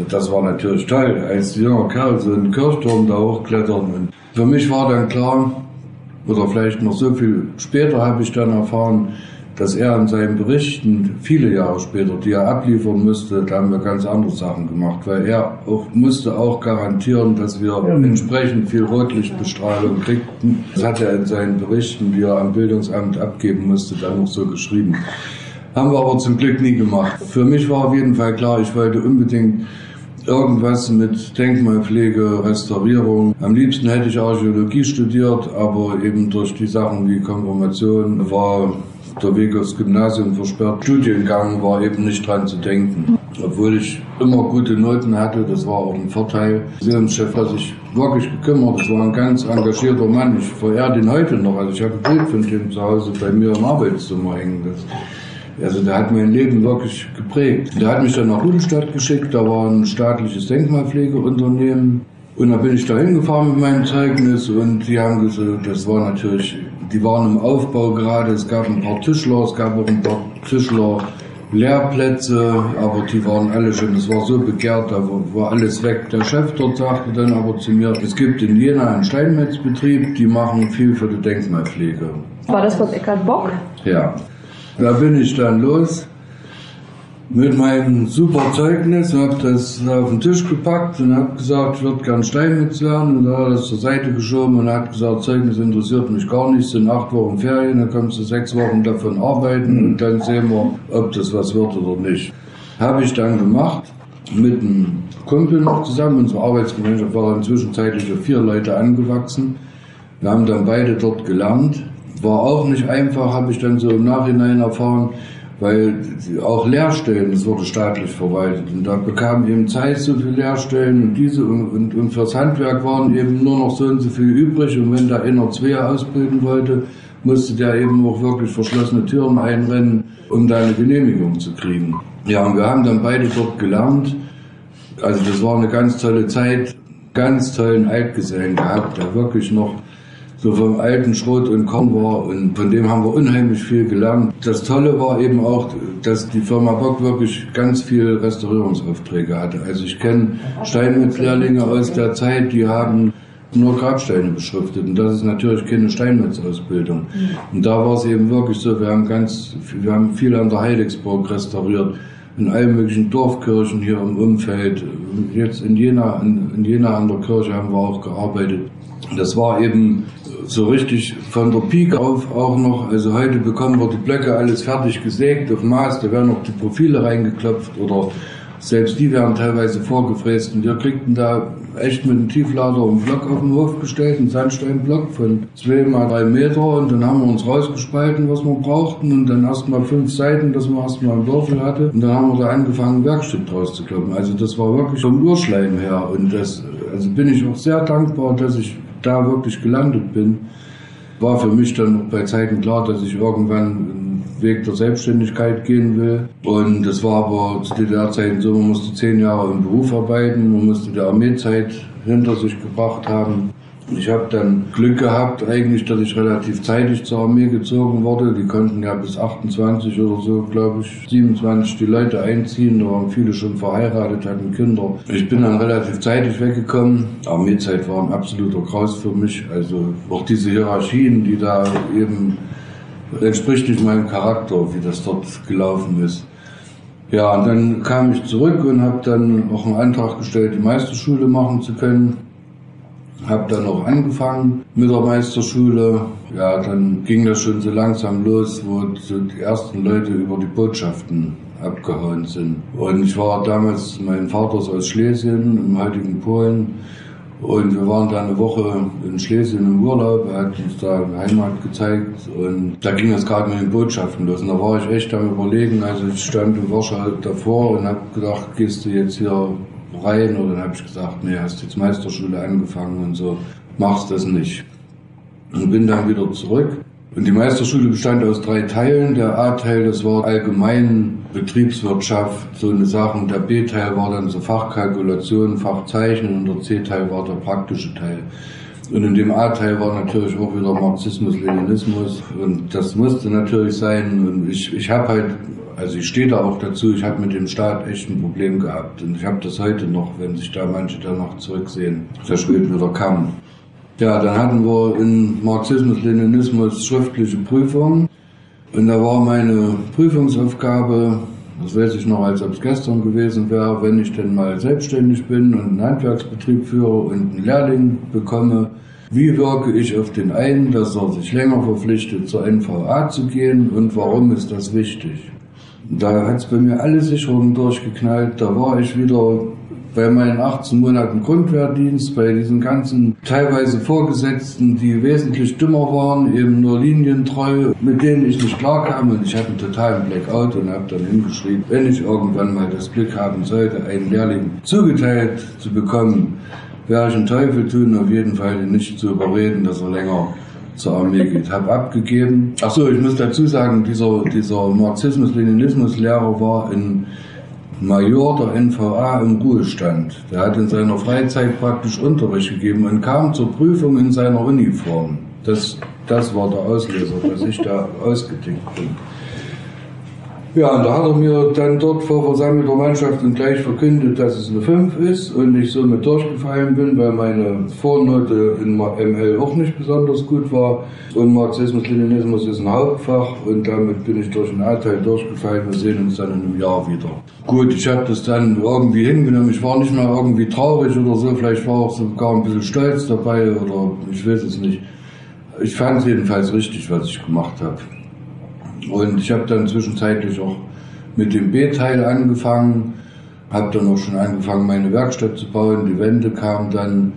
das war natürlich toll, als junger Kerl so einen Kirchturm da hochklettern. Und für mich war dann klar, oder vielleicht noch so viel später habe ich dann erfahren, dass er in seinen Berichten viele Jahre später, die er abliefern musste, da haben wir ganz andere Sachen gemacht, weil er auch, musste auch garantieren, dass wir ja. entsprechend viel Rotlichtbestrahlung kriegten. Das hat er in seinen Berichten, die er am Bildungsamt abgeben musste, dann noch so geschrieben. Haben wir aber zum Glück nie gemacht. Für mich war auf jeden Fall klar, ich wollte unbedingt irgendwas mit Denkmalpflege, Restaurierung. Am liebsten hätte ich Archäologie studiert, aber eben durch die Sachen wie Konfirmation war der Weg aufs Gymnasium versperrt. Studiengang war eben nicht dran zu denken. Obwohl ich immer gute Noten hatte, das war auch ein Vorteil. Der Museumschef hat sich wirklich gekümmert. Das war ein ganz engagierter Mann. Ich verehre den heute noch. Also ich habe ein Bild von dem zu Hause bei mir im Arbeitszimmer hängen. Das also der hat mein Leben wirklich geprägt. Der hat mich dann nach Rudolstadt geschickt, da war ein staatliches Denkmalpflegeunternehmen. Und da bin ich da hingefahren mit meinem Zeugnis und die haben gesagt, das war natürlich die waren im Aufbau gerade. Es gab ein paar Tischler, es gab auch ein paar Tischler Lehrplätze, aber die waren alle schon, es war so begehrt, da war alles weg. Der Chef dort sagte dann aber zu mir, es gibt in Jena einen Steinmetzbetrieb, die machen viel für die Denkmalpflege. War das von Eckhard Bock? Ja. Da bin ich dann los mit meinem super Zeugnis, habe das auf den Tisch gepackt und habe gesagt, ich würde gern Steinmetz werden und da hat das zur Seite geschoben und hat gesagt, Zeugnis interessiert mich gar nicht, sind acht Wochen Ferien, dann kommst du sechs Wochen davon arbeiten und dann sehen wir, ob das was wird oder nicht. Habe ich dann gemacht mit einem Kumpel noch zusammen. Unsere Arbeitsgemeinschaft war dann zwischenzeitlich auf vier Leute angewachsen. Wir haben dann beide dort gelernt. War auch nicht einfach, habe ich dann so im Nachhinein erfahren, weil auch Lehrstellen, das wurde staatlich verwaltet. Und da bekam eben Zeiss so viele Lehrstellen und diese und, und, und fürs Handwerk waren eben nur noch so und so viel übrig. Und wenn da einer zwei ausbilden wollte, musste der eben auch wirklich verschlossene Türen einrennen, um da eine Genehmigung zu kriegen. Ja, und wir haben dann beide dort gelernt. Also das war eine ganz tolle Zeit, ganz tollen Altgesellen gehabt, der wirklich noch so vom alten Schrot und Korn war und von dem haben wir unheimlich viel gelernt. Das Tolle war eben auch, dass die Firma Bock wirklich ganz viele Restaurierungsaufträge hatte. Also ich kenne Steinmetzlehrlinge aus der Zeit, die haben nur Grabsteine beschriftet und das ist natürlich keine Steinmetzausbildung. Und da war es eben wirklich so, wir haben ganz, wir haben viel an der Heidigsburg restauriert in allen möglichen Dorfkirchen hier im Umfeld. Jetzt in Jena, in, in Jena an der Kirche haben wir auch gearbeitet. Das war eben so richtig von der Pike auf auch noch. Also heute bekommen wir die Blöcke alles fertig gesägt auf Maß. Da werden noch die Profile reingeklopft oder selbst die werden teilweise vorgefräst. Und wir kriegten da echt mit einem Tieflader einen Block auf den Hof gestellt, einen Sandsteinblock von zwei mal drei Meter. Und dann haben wir uns rausgespalten, was wir brauchten. Und dann erst mal fünf Seiten, dass man erst mal einen Würfel hatte. Und dann haben wir da angefangen, Werkstück draus zu kloppen. Also das war wirklich vom Urschleim her. Und das, also bin ich auch sehr dankbar, dass ich da wirklich gelandet bin, war für mich dann bei Zeiten klar, dass ich irgendwann einen Weg der Selbstständigkeit gehen will. Und das war aber zu DDR-Zeiten so, man musste zehn Jahre im Beruf arbeiten, man musste die Armeezeit hinter sich gebracht haben. Ich habe dann Glück gehabt, eigentlich, dass ich relativ zeitig zur Armee gezogen wurde. Die konnten ja bis 28 oder so, glaube ich, 27 die Leute einziehen. Da waren viele schon verheiratet, hatten Kinder. Ich bin dann relativ zeitig weggekommen. Armeezeit war ein absoluter Graus für mich. Also auch diese Hierarchien, die da eben entspricht nicht meinem Charakter, wie das dort gelaufen ist. Ja, und dann kam ich zurück und habe dann auch einen Antrag gestellt, die Meisterschule machen zu können. Habe dann auch angefangen mit der Meisterschule. Ja, dann ging das schon so langsam los, wo die ersten Leute über die Botschaften abgehauen sind. Und ich war damals, mein Vater ist aus Schlesien, im heutigen Polen. Und wir waren da eine Woche in Schlesien im Urlaub. Er hat uns da Heimat gezeigt. Und da ging es gerade mit den Botschaften los. Und da war ich echt am Überlegen. Also ich stand in Warschau davor und habe gedacht, gehst du jetzt hier rein? Und dann habe ich gesagt, nee, hast jetzt Meisterschule angefangen und so, machst das nicht. Und bin dann wieder zurück. Und die Meisterschule bestand aus drei Teilen. Der A-Teil, das war allgemein Betriebswirtschaft, so eine Sache. Der B-Teil war dann so Fachkalkulation, Fachzeichnen und der C-Teil war der praktische Teil. Und in dem A-Teil war natürlich auch wieder Marxismus, Leninismus und das musste natürlich sein. Und ich, ich habe halt also ich stehe da auch dazu, ich habe mit dem Staat echt ein Problem gehabt. Und ich habe das heute noch, wenn sich da manche danach zurücksehen. Der spielt wieder Kamm. Ja, dann hatten wir in Marxismus, Leninismus schriftliche Prüfungen. Und da war meine Prüfungsaufgabe, das weiß ich noch, als ob es gestern gewesen wäre, wenn ich denn mal selbstständig bin und einen Handwerksbetrieb führe und einen Lehrling bekomme, wie wirke ich auf den einen, dass er sich länger verpflichtet, zur NVA zu gehen und warum ist das wichtig? Da hat es bei mir alle Sicherungen durchgeknallt. Da war ich wieder bei meinen 18 Monaten Grundwehrdienst, bei diesen ganzen teilweise Vorgesetzten, die wesentlich dümmer waren, eben nur linientreu, mit denen ich nicht klarkam und ich hatte einen totalen Blackout und habe dann hingeschrieben, wenn ich irgendwann mal das Glück haben sollte, einen Lehrling zugeteilt zu bekommen, werde ich einen Teufel tun, auf jeden Fall nicht zu überreden, dass er länger zur Armee geht. Habe abgegeben. Ach so, ich muss dazu sagen, dieser, dieser Marxismus-Leninismus-Lehrer war ein Major der NVA im Ruhestand. Der hat in seiner Freizeit praktisch Unterricht gegeben und kam zur Prüfung in seiner Uniform. Das, das war der Auslöser, dass ich da ausgetickt bin. Ja, und da hat er mir dann dort vor versammelter Mannschaft gleich verkündet, dass es eine 5 ist und ich somit durchgefallen bin, weil meine Vornote in ML auch nicht besonders gut war. Und Marxismus-Leninismus ist ein Hauptfach und damit bin ich durch den A-Teil durchgefallen. Wir sehen uns dann in einem Jahr wieder. Gut, ich habe das dann irgendwie hingenommen. Ich war nicht mehr irgendwie traurig oder so. Vielleicht war auch sogar ein bisschen stolz dabei oder ich weiß es nicht. Ich fand es jedenfalls richtig, was ich gemacht habe. Und ich habe dann zwischenzeitlich auch mit dem B-Teil angefangen, habe dann auch schon angefangen, meine Werkstatt zu bauen. Die Wände kamen dann.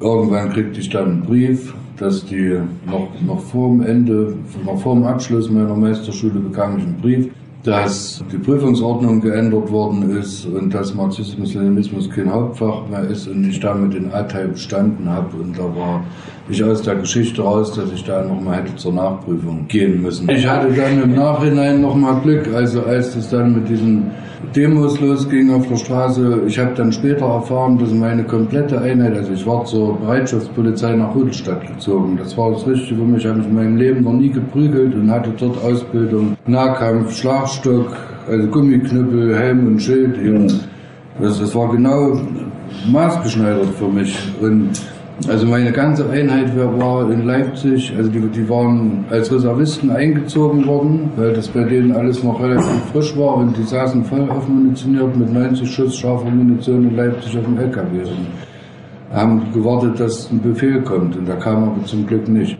Irgendwann kriegte ich dann einen Brief, dass die noch, noch vor dem Ende, noch vor dem Abschluss meiner Meisterschule bekam ich einen Brief, dass die Prüfungsordnung geändert worden ist und dass Marxismus-Leninismus kein Hauptfach mehr ist und ich damit den A-Teil bestanden habe. Und da war ich aus der Geschichte raus, dass ich da nochmal hätte zur Nachprüfung gehen müssen. Ich hatte dann im Nachhinein nochmal Glück, also als das dann mit diesen Demos losging auf der Straße, ich habe dann später erfahren, dass meine komplette Einheit, also ich war zur Bereitschaftspolizei nach Rüdelstadt gezogen. Das war das Richtige für mich. Ich habe mich in meinem Leben noch nie geprügelt und hatte dort Ausbildung, Nahkampf, Schlagstock, also Gummiknüppel, Helm und Schild. Das, das war genau maßgeschneidert für mich. Und also meine ganze Einheit war in Leipzig, also die, die waren als Reservisten eingezogen worden, weil das bei denen alles noch relativ frisch war und die saßen voll aufmunitioniert mit 90 Schuss scharfer Munition in Leipzig auf dem LKW und haben gewartet, dass ein Befehl kommt und da kam aber zum Glück nicht.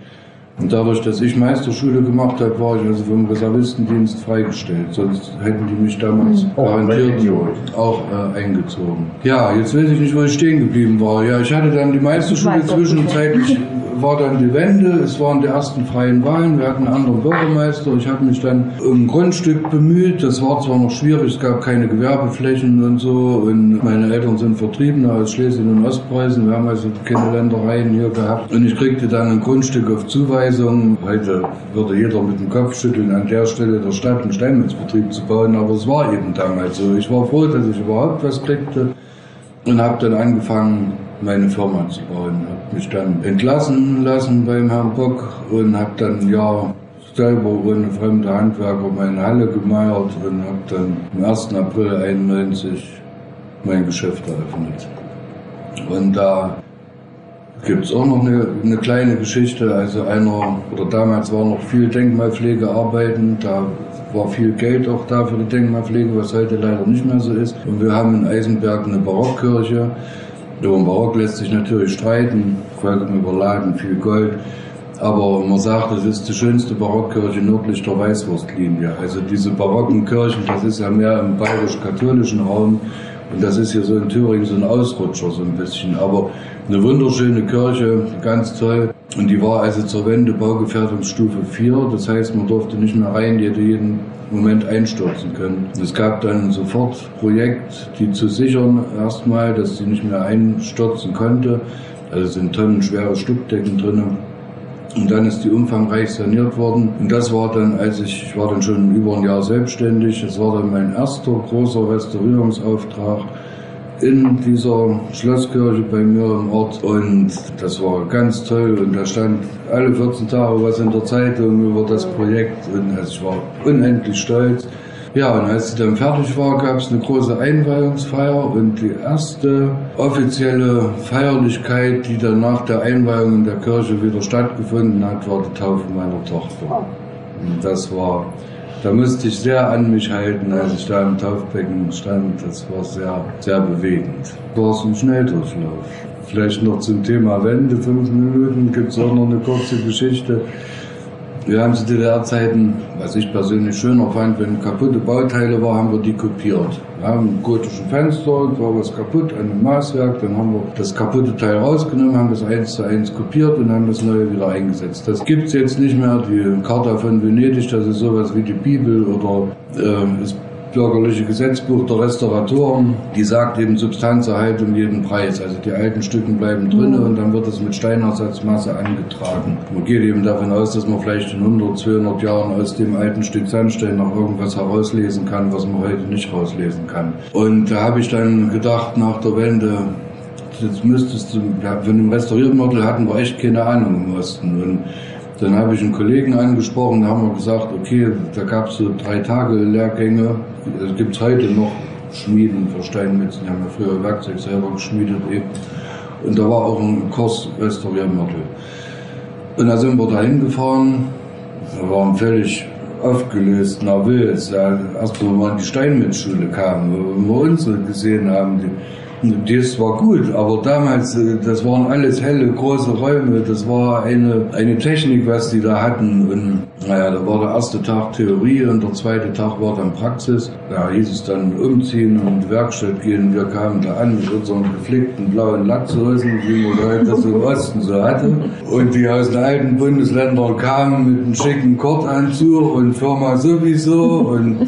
Und dadurch, dass ich Meisterschule gemacht habe, war ich also vom Reservistendienst freigestellt. Sonst hätten die mich damals oh, garantiert auch äh, eingezogen. Ja, jetzt weiß ich nicht, wo ich stehen geblieben war. Ja, ich hatte dann die Meisterschule zwischenzeitlich war dann die Wende, es waren die ersten freien Wahlen, wir hatten einen anderen Bürgermeister. Ich habe mich dann um ein Grundstück bemüht. Das war zwar noch schwierig, es gab keine Gewerbeflächen und so. Und meine Eltern sind Vertriebene aus Schlesien und Ostpreußen. Wir haben also keine Ländereien hier gehabt. Und ich kriegte dann ein Grundstück auf Zuweisung. Heute würde jeder mit dem Kopf schütteln, an der Stelle der Stadt einen Steinmetzbetrieb zu bauen. Aber es war eben damals so. Ich war froh, dass ich überhaupt was kriegte und habe dann angefangen, meine Firma zu bauen. Habe mich dann entlassen lassen beim Herrn Bock und habe dann ja selber ohne fremde Handwerker meine Halle gemeiert und habe dann am 1. April 91 mein Geschäft eröffnet. Und da gibt es auch noch eine, eine, kleine Geschichte. Also einer, oder damals war noch viel Denkmalpflegearbeiten, da war viel Geld auch da für die Denkmalpflege, was heute leider nicht mehr so ist. Und wir haben in Eisenberg eine Barockkirche über den Barock lässt sich natürlich streiten, vollkommen überladen, viel Gold. Aber man sagt, das ist die schönste Barockkirche nördlich der Weißwurstlinie. Also diese barocken Kirchen, das ist ja mehr im bayerisch-katholischen Raum. Und das ist hier so in Thüringen so ein Ausrutscher so ein bisschen. Aber eine wunderschöne Kirche, ganz toll. Und die war also zur Wende Baugefährdungsstufe 4. Das heißt, man durfte nicht mehr rein, die hätte jeden Moment einstürzen können. Es gab dann sofort Projekt, die zu sichern, erstmal, dass sie nicht mehr einstürzen konnte. Also sind tonnenschwere Stuckdecken drinnen. Und dann ist die umfangreich saniert worden. Und das war dann, als ich, ich war dann schon über ein Jahr selbstständig, das war dann mein erster großer Restaurierungsauftrag in dieser Schlosskirche bei mir im Ort und das war ganz toll und da stand alle 14 Tage was in der Zeitung über das Projekt und also ich war unendlich stolz. Ja, und als sie dann fertig war, gab es eine große Einweihungsfeier und die erste offizielle Feierlichkeit, die dann nach der Einweihung in der Kirche wieder stattgefunden hat, war die Taufe meiner Tochter. Und das war da musste ich sehr an mich halten, als ich da im Taufbecken stand. Das war sehr, sehr bewegend. War es ein Schnelldurchlauf. Vielleicht noch zum Thema Wende, fünf Minuten, gibt es auch noch eine kurze Geschichte. Wir haben zu DDR-Zeiten, was ich persönlich schöner fand, wenn kaputte Bauteile waren, haben wir die kopiert. Wir haben ein gotische Fenster, war was kaputt an einem Maßwerk, dann haben wir das kaputte Teil rausgenommen, haben das eins zu eins kopiert und haben das neue wieder eingesetzt. Das gibt's jetzt nicht mehr. Die Charta von Venedig, das ist sowas wie die Bibel oder äh, bürgerliche Gesetzbuch der Restauratoren, die sagt eben Substanzerhaltung jeden Preis. Also die alten Stücken bleiben drin mhm. und dann wird es mit Steinersatzmasse angetragen. Man geht eben davon aus, dass man vielleicht in 100, 200 Jahren aus dem alten Stück Sandstein noch irgendwas herauslesen kann, was man heute nicht rauslesen kann. Und da habe ich dann gedacht, nach der Wende, jetzt müsstest du, ja, von dem Restauriermodell hatten wir echt keine Ahnung im Osten. Und dann habe ich einen Kollegen angesprochen, da haben wir gesagt, okay, da gab es so drei Tage Lehrgänge. Es gibt heute noch Schmieden für Steinmetzen, die haben ja früher Werkzeug selber geschmiedet eben. Und da war auch ein Kurs Restauriermittel. Und da sind wir da hingefahren, wir waren völlig aufgelöst, nervös. Ja, erst wir in die Steinmetzschule kamen, wo wir uns gesehen haben, die, Das war gut, aber damals, äh, das waren alles helle, große Räume. Das war eine, eine Technik, was die da hatten. Und naja, da war der erste Tag Theorie und der zweite Tag war dann Praxis. Da hieß es dann umziehen und Werkstatt gehen. Wir kamen da an mit unseren geflickten blauen Latzhosen, wie man heute das im Osten so hatte. Und die aus den alten Bundesländern kamen mit einem schicken Kortanzug und Firma sowieso. Und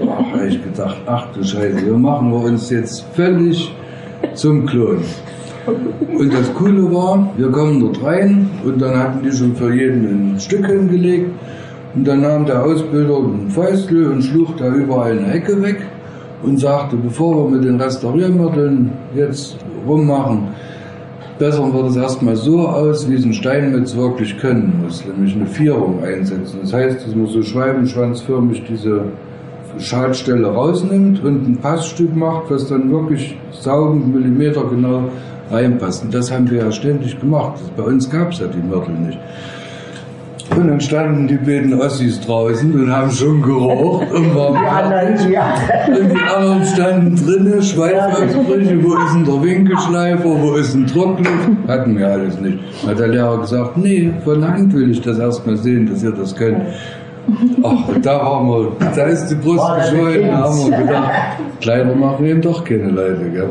habe ich gedacht, ach du Scheiße, wir machen wir uns jetzt völlig zum Klon. Und das Coole war, wir kommen dort rein und dann hatten die schon für jeden ein Stück hingelegt. Und dann nahm der Ausbilder einen Fäustel und schlug da überall eine Ecke weg und sagte, bevor wir mit den Restauriermitteln jetzt rummachen, bessern wir das erstmal so aus, wie es ein Steinmetz wirklich können muss, nämlich eine Vierung einsetzen. Das heißt, dass man so schweibenschwanzförmig diese Schaltstelle rausnimmt und ein Passstück macht, was dann wirklich saugend Millimeter genau reinpasst. Und das haben wir ja ständig gemacht. Bei uns gab es ja die Mörtel nicht. Und dann standen die beiden Ossis draußen und haben schon geraucht und waren Die anderen, ja. und die anderen standen drinnen, Schweißausbrüche, wo ist denn der Winkelschleifer, wo ist ein Trockluft? Hatten wir alles nicht. Hat der Lehrer gesagt, nee, von Hand will ich das erstmal sehen, dass ihr das könnt. Ach, da waren wir, da ist die Brust geschwollen, da haben wir gedacht, kleiner machen wir eben doch keine Leute, gell?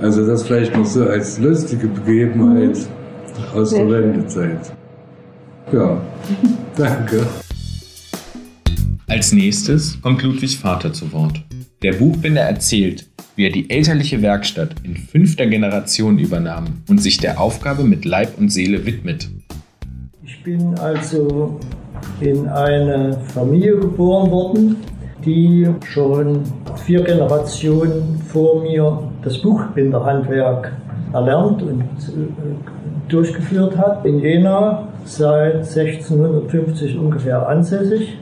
Also das vielleicht noch so als lustige Begebenheit aus der Wendezeit. Ja, danke. Als nächstes kommt Ludwigs Vater zu Wort. Der Buchbinder erzählt, wie er die elterliche Werkstatt in fünfter Generation übernahm und sich der Aufgabe mit Leib und Seele widmet. Ich bin also in eine Familie geboren worden, die schon vier Generationen vor mir das Buchbinderhandwerk erlernt und äh, durchgeführt hat. In Jena seit 1650 ungefähr ansässig.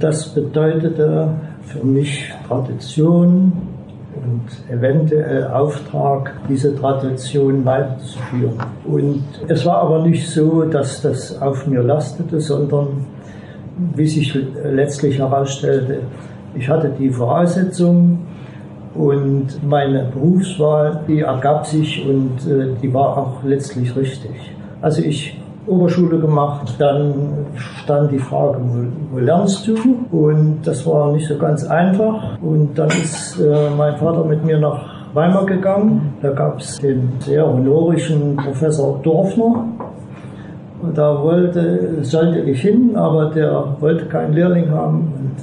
Das bedeutete für mich Tradition und eventuell Auftrag, diese Tradition weiterzuführen. Und es war aber nicht so, dass das auf mir lastete, sondern wie sich letztlich herausstellte, ich hatte die Voraussetzungen und meine Berufswahl, die ergab sich und äh, die war auch letztlich richtig. Also ich Oberschule gemacht, dann stand die Frage, wo, wo lernst du? Und das war nicht so ganz einfach. Und dann ist äh, mein Vater mit mir nach Weimar gegangen. Da gab es den sehr honorischen Professor Dorfner. Und da wollte, sollte ich hin, aber der wollte keinen Lehrling haben. Und,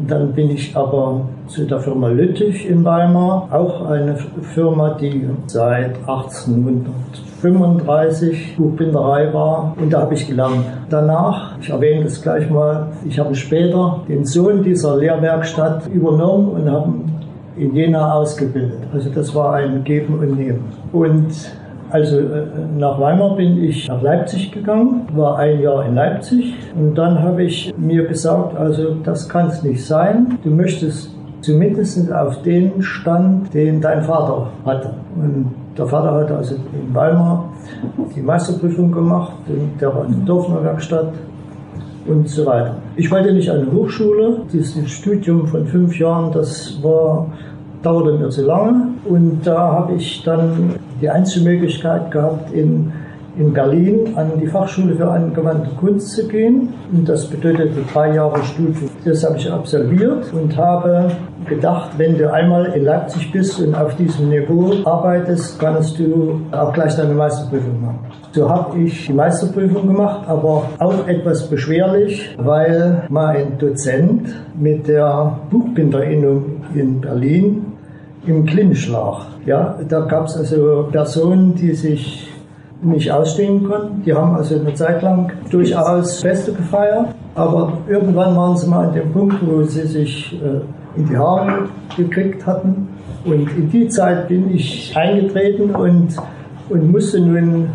und dann bin ich aber zu der Firma Lüttich in Weimar, auch eine Firma, die seit 1835 Buchbinderei war. Und da habe ich gelernt. Danach, ich erwähne das gleich mal, ich habe später den Sohn dieser Lehrwerkstatt übernommen und habe in Jena ausgebildet. Also das war ein Geben und Nehmen. Und also äh, nach Weimar bin ich nach Leipzig gegangen, war ein Jahr in Leipzig und dann habe ich mir gesagt, also das kann es nicht sein. Du möchtest zumindest auf den Stand, den dein Vater hatte. Und der Vater hatte also in Weimar die Meisterprüfung gemacht, der war in der Dorfner Werkstatt und so weiter. Ich wollte nicht an eine Hochschule, dieses Studium von fünf Jahren, das war, dauerte mir zu lange und da habe ich dann die Einzelmöglichkeit gehabt, in, in Berlin an die Fachschule für angewandte Kunst zu gehen. Und das bedeutete drei Jahre Studium. Das habe ich absolviert und habe gedacht, wenn du einmal in Leipzig bist und auf diesem Niveau arbeitest, kannst du auch gleich deine Meisterprüfung machen. So habe ich die Meisterprüfung gemacht, aber auch etwas beschwerlich, weil mein Dozent mit der Buchbinderinnung in Berlin im Clinch lag. Ja, da gab es also Personen, die sich nicht ausstehen konnten. Die haben also eine Zeit lang durchaus Feste gefeiert, aber irgendwann waren sie mal an dem Punkt, wo sie sich äh, in die Haare gekriegt hatten. Und in die Zeit bin ich eingetreten und, und musste nun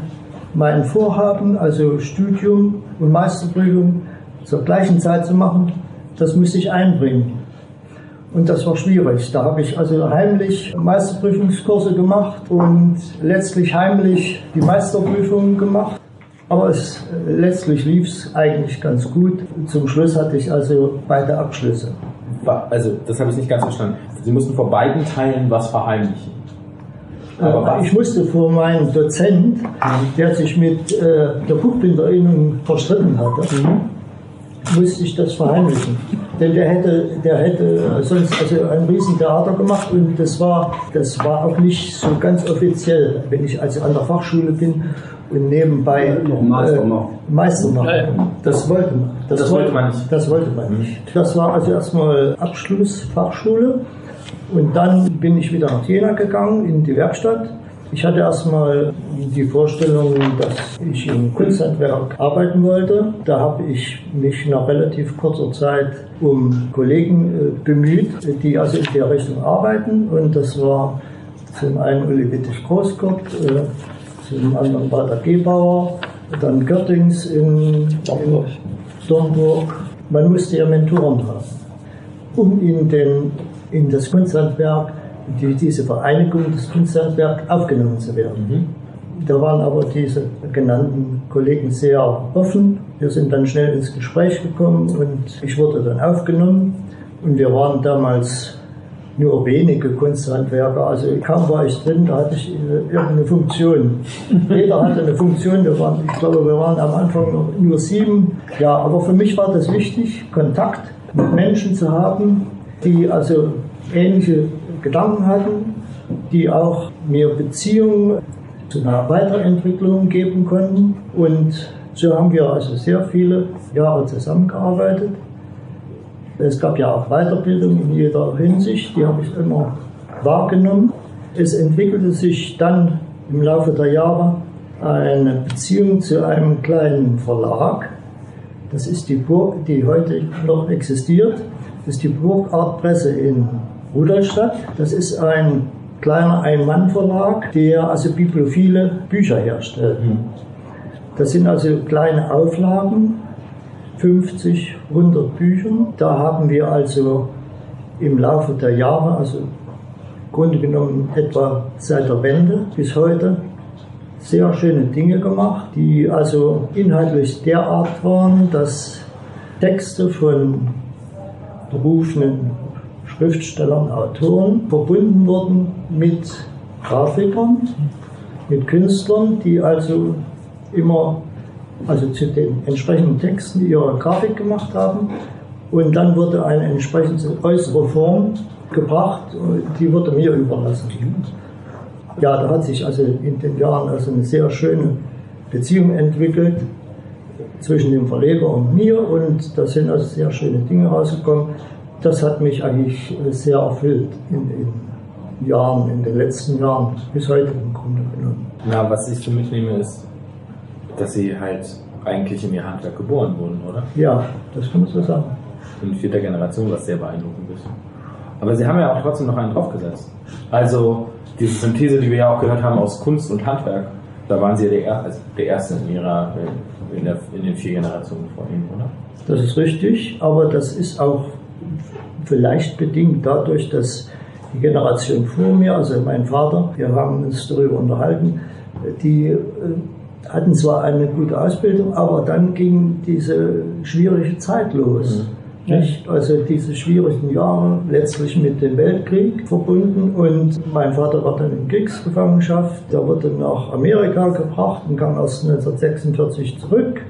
mein Vorhaben, also Studium und Meisterprüfung zur gleichen Zeit zu machen, das musste ich einbringen. Und das war schwierig. Da habe ich also heimlich Meisterprüfungskurse gemacht und letztlich heimlich die Meisterprüfungen gemacht. Aber es, letztlich lief es eigentlich ganz gut. Zum Schluss hatte ich also beide Abschlüsse. Also, das habe ich nicht ganz verstanden. Sie mussten vor beiden Teilen was verheimlichen. Aber was? Ich musste vor meinem Dozent, der sich mit äh, der Buchbinderinnung verstritten hatte, mhm. Musste ich das verheimlichen. Denn der hätte, der hätte sonst also ein Riesentheater gemacht und das war, das war auch nicht so ganz offiziell. Wenn ich also an der Fachschule bin und nebenbei noch Meister machen. Äh, Meister machen. Das wollte man. Das, das wollte man nicht. Das wollte man nicht. Das war also erstmal Abschluss Fachschule und dann bin ich wieder nach Jena gegangen in die Werkstatt. Ich hatte erstmal die Vorstellung, dass ich im Kunsthandwerk arbeiten wollte. Da habe ich mich nach relativ kurzer Zeit um Kollegen äh, bemüht, die also in der Richtung arbeiten. Und das war zum einen Uli Wittig Großkopf, äh, zum anderen Walter Gebauer, dann Göttings in Dornburg. in Dornburg. Man musste ja Mentoren haben, um in, den, in das Kunsthandwerk, die, diese Vereinigung des Kunsthandwerks aufgenommen zu werden. Mhm. Da waren aber diese genannten Kollegen sehr offen. Wir sind dann schnell ins Gespräch gekommen und ich wurde dann aufgenommen. Und wir waren damals nur wenige Kunsthandwerker. Also kaum war ich drin, da hatte ich irgendeine Funktion. Jeder hatte eine Funktion. Wir waren, ich glaube, wir waren am Anfang nur sieben. Ja, aber für mich war das wichtig, Kontakt mit Menschen zu haben, die also ähnliche Gedanken hatten, die auch mir Beziehungen zu einer Weiterentwicklung geben konnten. Und so haben wir also sehr viele Jahre zusammengearbeitet. Es gab ja auch Weiterbildung in jeder Hinsicht, die habe ich immer wahrgenommen. Es entwickelte sich dann im Laufe der Jahre eine Beziehung zu einem kleinen Verlag. Das ist die Burg, die heute noch existiert. Das ist die Burgart Presse in Rudolstadt. Das ist ein kleiner Ein-Mann-Verlag, der also bibliophile Bücher herstellt. Mhm. Das sind also kleine Auflagen 50, 100 Büchern. Da haben wir also im Laufe der Jahre, also im Grunde genommen etwa seit der Wende bis heute, sehr schöne Dinge gemacht, die also inhaltlich derart waren, dass Texte von berufenen Schriftstellern, Autoren verbunden wurden mit Grafikern, mit Künstlern, die also immer also zu den entsprechenden Texten ihre Grafik gemacht haben. Und dann wurde eine entsprechende äußere Form gebracht, die wurde mir überlassen. Ja, da hat sich also in den Jahren also eine sehr schöne Beziehung entwickelt zwischen dem Verleger und mir und da sind also sehr schöne Dinge rausgekommen. Das hat mich eigentlich sehr erfüllt in den Jahren, in den letzten Jahren, bis heute im Grunde genommen. Na, was ich so mitnehme ist, dass sie halt eigentlich in ihr Handwerk geboren wurden, oder? Ja, das kann man so sagen. In vierter Generation, was sehr beeindruckend ist. Aber sie haben ja auch trotzdem noch einen draufgesetzt. Also diese Synthese, die wir ja auch gehört haben aus Kunst und Handwerk, da waren sie ja der, also der Erste in, ihrer, in, der, in den vier Generationen vor ihnen, oder? Das ist richtig, aber das ist auch vielleicht bedingt dadurch, dass die Generation vor mir, also mein Vater, wir haben uns darüber unterhalten, die äh, hatten zwar eine gute Ausbildung, aber dann ging diese schwierige Zeit los. Mhm. Nicht? Also diese schwierigen Jahre, letztlich mit dem Weltkrieg verbunden und mein Vater war dann in Kriegsgefangenschaft, der wurde nach Amerika gebracht und kam erst 1946 zurück.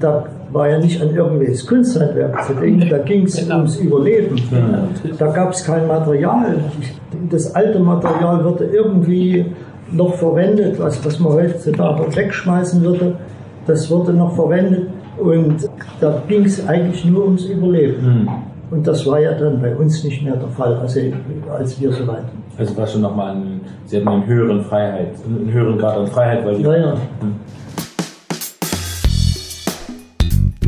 Da war ja nicht an irgendwelches Kunsthandwerk zu denken, da ging es genau. ums Überleben. Da gab es kein Material. Das alte Material wurde irgendwie noch verwendet, was, was man heutzutage wegschmeißen würde, das wurde noch verwendet und da ging es eigentlich nur ums Überleben. Mhm. Und das war ja dann bei uns nicht mehr der Fall, also als wir so weit. Also war schon nochmal Sie hatten einen höheren Freiheit, einen höheren Grad an Freiheit, weil Sie. Ja, ja. Mhm.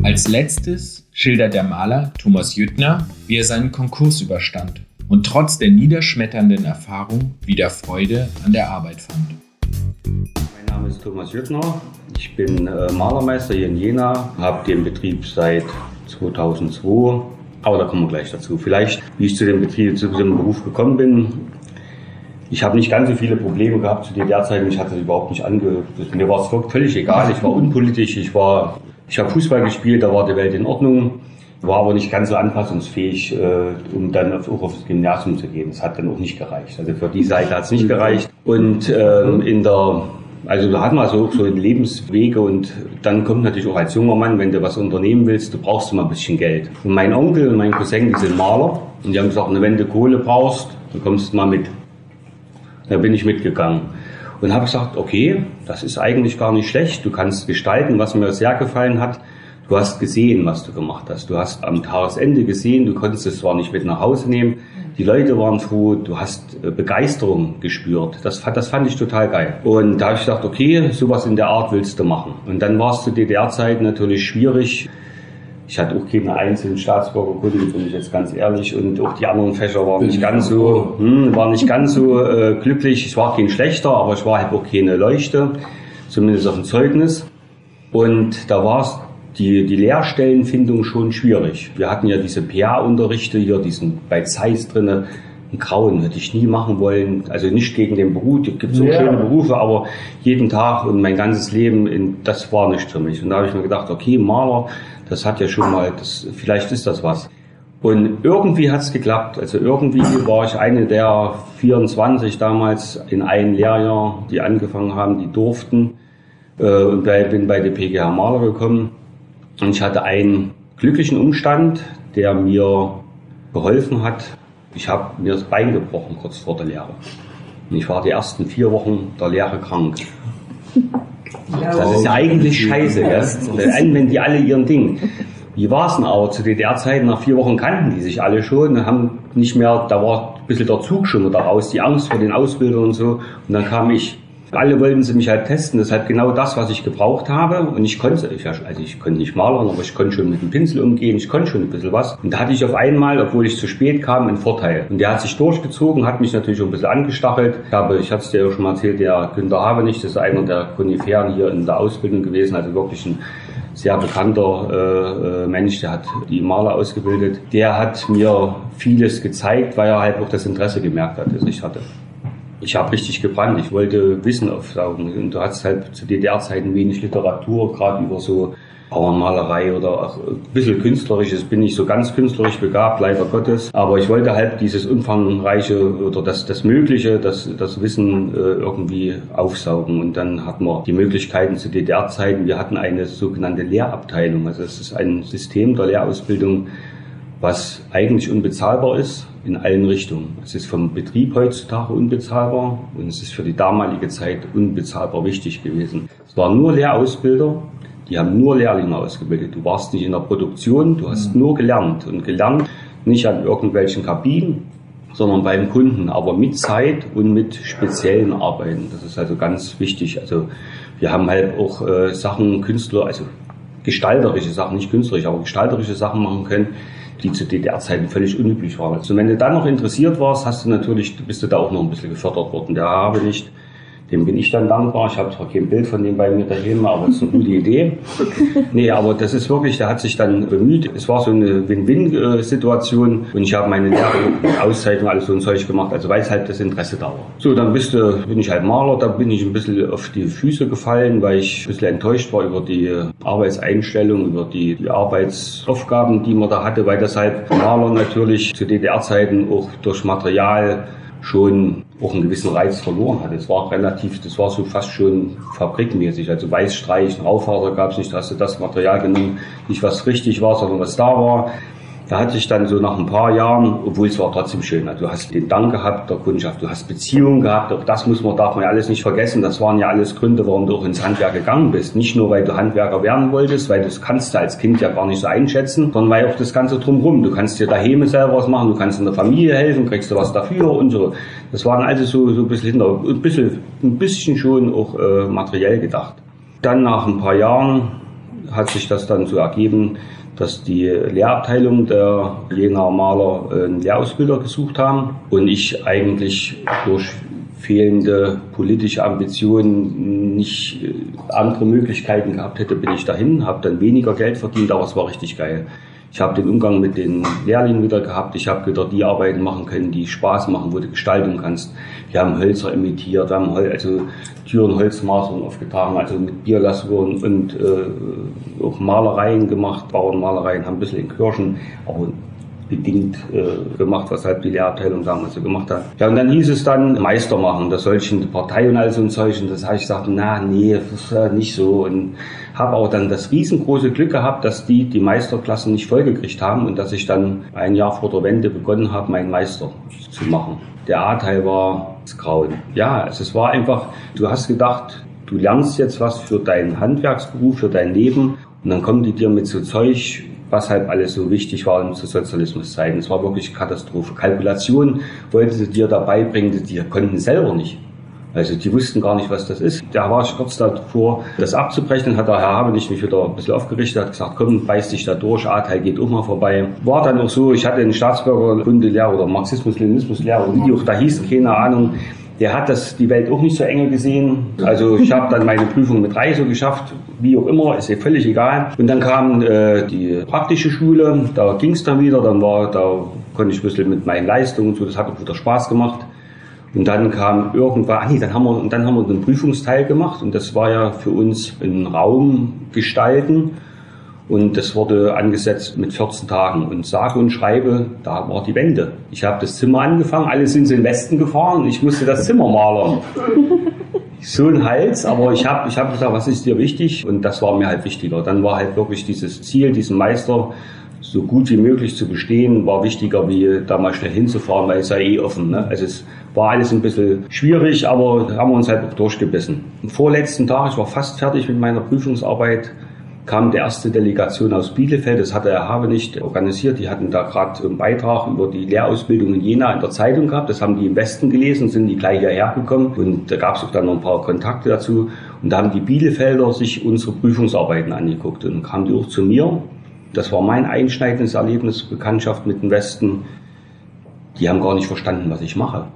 Als letztes schildert der Maler Thomas Jüttner, wie er seinen Konkurs überstand und trotz der niederschmetternden Erfahrung wieder Freude an der Arbeit fand. Mein Name ist Thomas Jüttner. Ich bin äh, Malermeister hier in Jena, habe den Betrieb seit 2002. Aber da kommen wir gleich dazu. Vielleicht, wie ich zu dem Betrieb, zu diesem Beruf gekommen bin. Ich habe nicht ganz so viele Probleme gehabt zu DDR-Zeiten. Mich hat das überhaupt nicht ange... Mir war es völlig egal. Ich war unpolitisch. Ich war, ich habe Fußball gespielt. Da war die Welt in Ordnung. War aber nicht ganz so anpassungsfähig, äh, um dann auch aufs Gymnasium zu gehen. Das hat dann auch nicht gereicht. Also für die Seite hat es nicht gereicht. Und ähm, in der also da hat man so, so Lebenswege und dann kommt natürlich auch als junger Mann, wenn du was unternehmen willst, du brauchst immer ein bisschen Geld. Und mein Onkel und mein Cousin, die sind Maler und die haben gesagt, wenn du Kohle brauchst, dann kommst du mal mit. Da bin ich mitgegangen und habe gesagt, okay, das ist eigentlich gar nicht schlecht, du kannst gestalten, was mir sehr gefallen hat. Du hast gesehen, was du gemacht hast. Du hast am Tagesende gesehen, du konntest es zwar nicht mit nach Hause nehmen, die Leute waren froh, du hast äh, Begeisterung gespürt. Das, das fand ich total geil. Und da habe ich gedacht, okay, sowas in der Art willst du machen. Und dann war es zu DDR-Zeiten natürlich schwierig. Ich hatte auch keine einzelnen Staatsbürgerkunde, bin ich jetzt ganz ehrlich. Und auch die anderen Fächer waren nicht ganz so, hm, waren nicht ganz so äh, glücklich. Ich war kein schlechter, aber ich war halt auch keine Leuchte, zumindest auf dem Zeugnis. Und da war es die, die Lehrstellenfindung schon schwierig. Wir hatten ja diese PA-Unterrichte hier, diesen bei Zeiss drinne. Ein Grauen hätte ich nie machen wollen. Also nicht gegen den Beruf. Es gibt so ja. schöne Berufe, aber jeden Tag und mein ganzes Leben, in, das war nicht für mich. Und da habe ich mir gedacht, okay, Maler, das hat ja schon mal, das, vielleicht ist das was. Und irgendwie hat es geklappt. Also irgendwie war ich eine der 24 damals in einem Lehrjahr, die angefangen haben, die durften. Äh, und bin bei der PGH Maler gekommen. Und ich hatte einen glücklichen Umstand, der mir geholfen hat. Ich habe mir das Bein gebrochen kurz vor der Lehre. Und ich war die ersten vier Wochen der Lehre krank. Das ist ja eigentlich scheiße, gell? wenn die alle ihren Ding. Wie war es denn aber zu DDR-Zeiten? Nach vier Wochen kannten die sich alle schon, haben nicht mehr, da war ein bisschen der Zug schon wieder raus, die Angst vor den Ausbildern und so. Und dann kam ich alle wollten sie mich halt testen. Das ist halt genau das, was ich gebraucht habe. Und ich konnte, also ich konnte nicht malern, aber ich konnte schon mit dem Pinsel umgehen. Ich konnte schon ein bisschen was. Und da hatte ich auf einmal, obwohl ich zu spät kam, einen Vorteil. Und der hat sich durchgezogen, hat mich natürlich auch ein bisschen angestachelt. Ich habe, ich hatte es dir ja schon mal erzählt, der Günter Habenich, das ist einer der Koniferen hier in der Ausbildung gewesen, also wirklich ein sehr bekannter äh, äh Mensch, der hat die Maler ausgebildet. Der hat mir vieles gezeigt, weil er halt auch das Interesse gemerkt hat, das ich hatte ich habe richtig gebrannt. Ich wollte Wissen aufsaugen. Und du hast halt zu DDR-Zeiten wenig Literatur, gerade über so Bauernmalerei oder auch ein bisschen künstlerisches. Bin ich so ganz künstlerisch begabt, leider Gottes. Aber ich wollte halt dieses umfangreiche oder das, das Mögliche, das, das Wissen äh, irgendwie aufsaugen. Und dann hatten wir die Möglichkeiten zu DDR-Zeiten. Wir hatten eine sogenannte Lehrabteilung. Also es ist ein System der Lehrausbildung, was eigentlich unbezahlbar ist in allen Richtungen. Es ist vom Betrieb heutzutage unbezahlbar und es ist für die damalige Zeit unbezahlbar wichtig gewesen. Es waren nur Lehrausbilder, die haben nur Lehrlinge ausgebildet. Du warst nicht in der Produktion, du hast nur gelernt und gelernt nicht an irgendwelchen Kabinen, sondern beim Kunden, aber mit Zeit und mit speziellen Arbeiten. Das ist also ganz wichtig. Also wir haben halt auch äh, Sachen, Künstler, also gestalterische Sachen, nicht künstlerisch, aber gestalterische Sachen machen können, die zu DDR-Zeiten völlig unüblich waren. Also wenn du dann noch interessiert warst, hast du natürlich, bist du da auch noch ein bisschen gefördert worden. Der habe nicht dem bin ich dann dankbar. Ich habe zwar kein Bild von dem bei mir daheim, aber es ist eine gute Idee. Nee, aber das ist wirklich, der hat sich dann bemüht. Es war so eine Win-Win-Situation und ich habe meine Lehre, Auszeitung, alles so ein Zeug gemacht, also weil es halt das Interesse da war. So, dann bist du, bin ich halt Maler, da bin ich ein bisschen auf die Füße gefallen, weil ich ein bisschen enttäuscht war über die Arbeitseinstellung, über die, die Arbeitsaufgaben, die man da hatte, weil deshalb Maler natürlich zu DDR-Zeiten auch durch Material schon auch einen gewissen Reiz verloren hat. Es war relativ, das war so fast schon fabrikmäßig. Also Weißstreich, Raufaser gab es nicht, da hast du das Material genommen, nicht was richtig war, sondern was da war. Da hatte ich dann so nach ein paar Jahren, obwohl es war trotzdem schön, du hast den Dank gehabt der Kundschaft, du hast Beziehungen gehabt, auch das muss man, darf man ja alles nicht vergessen, das waren ja alles Gründe, warum du auch ins Handwerk gegangen bist. Nicht nur, weil du Handwerker werden wolltest, weil das kannst du als Kind ja gar nicht so einschätzen, sondern weil auch das Ganze drumherum. Du kannst dir daheim selber was machen, du kannst in der Familie helfen, kriegst du was dafür und so. Das waren also so, so ein bisschen ein bisschen, ein bisschen schon auch äh, materiell gedacht. Dann nach ein paar Jahren hat sich das dann so ergeben, dass die Lehrabteilung der Jenaer Maler äh, einen Lehrausbilder gesucht haben und ich eigentlich durch fehlende politische Ambitionen nicht äh, andere Möglichkeiten gehabt hätte, bin ich dahin, habe dann weniger Geld verdient, aber es war richtig geil. Ich habe den Umgang mit den Lehrlingen wieder gehabt. Ich habe wieder die Arbeiten machen können, die Spaß machen, wo du gestalten kannst. Wir haben Hölzer imitiert, wir haben also Türen, Holzmastern aufgetragen, also mit Bierlasuren und äh, auch Malereien gemacht, Bauernmalereien, haben ein bisschen in Kirchen, aber bedingt äh, gemacht, was halt die Lehrabteilung damals so gemacht hat. Ja, und dann hieß es dann Meister machen, das solche Partei und all so ein Zeug. Und das habe ich gesagt, na, nee, das ist ja nicht so. Und habe auch dann das riesengroße Glück gehabt, dass die die Meisterklassen nicht vollgekriegt haben und dass ich dann ein Jahr vor der Wende begonnen habe, meinen Meister zu machen. Der A-Teil war das Grauen. Ja, also es war einfach, du hast gedacht, du lernst jetzt was für deinen Handwerksberuf, für dein Leben und dann kommen die dir mit so Zeug, was halt alles so wichtig war um zu Sozialismuszeiten. Es war wirklich Katastrophe. Kalkulation wollten sie dir dabei bringen, die konnten selber nicht. Also die wussten gar nicht, was das ist. Da war ich kurz davor, das abzubrechen. Hat der Herr Habenich mich wieder ein bisschen aufgerichtet, hat gesagt, komm, beiß dich da durch, A-Teil geht auch mal vorbei. War dann auch so, ich hatte einen Staatsbürgerkundelehrer oder Marxismus-Leninismus-Lehrer, wie auch da hießen, keine Ahnung. Der hat das, die Welt auch nicht so enge gesehen. Also ich habe dann meine Prüfung mit drei so geschafft, wie auch immer, ist ja völlig egal. Und dann kam äh, die praktische Schule, da ging es dann wieder, dann war, da konnte ich ein bisschen mit meinen Leistungen und so, das hat auch wieder Spaß gemacht. Und dann kam irgendwann, ah nee, dann haben wir, und dann haben wir einen Prüfungsteil gemacht und das war ja für uns ein Raum gestalten. Und das wurde angesetzt mit 14 Tagen. Und sage und schreibe, da war die Wende. Ich habe das Zimmer angefangen, alle sind in den Westen gefahren und ich musste das Zimmer malern. so ein Hals, aber ich habe ich hab gesagt, was ist dir wichtig? Und das war mir halt wichtiger. Dann war halt wirklich dieses Ziel, diesen Meister so gut wie möglich zu bestehen, war wichtiger, wie da mal schnell hinzufahren, weil es sei eh offen. Ne? Also es war alles ein bisschen schwierig, aber haben wir uns halt auch durchgebissen. Am vorletzten Tag, ich war fast fertig mit meiner Prüfungsarbeit, kam die erste Delegation aus Bielefeld, das hatte Herr Habe nicht organisiert, die hatten da gerade einen Beitrag über die Lehrausbildung in Jena in der Zeitung gehabt, das haben die im Westen gelesen, sind die gleich hierher gekommen und da gab es auch dann noch ein paar Kontakte dazu und da haben die Bielefelder sich unsere Prüfungsarbeiten angeguckt und kamen die auch zu mir. Das war mein einschneidendes Erlebnis, Bekanntschaft mit dem Westen. Die haben gar nicht verstanden, was ich mache.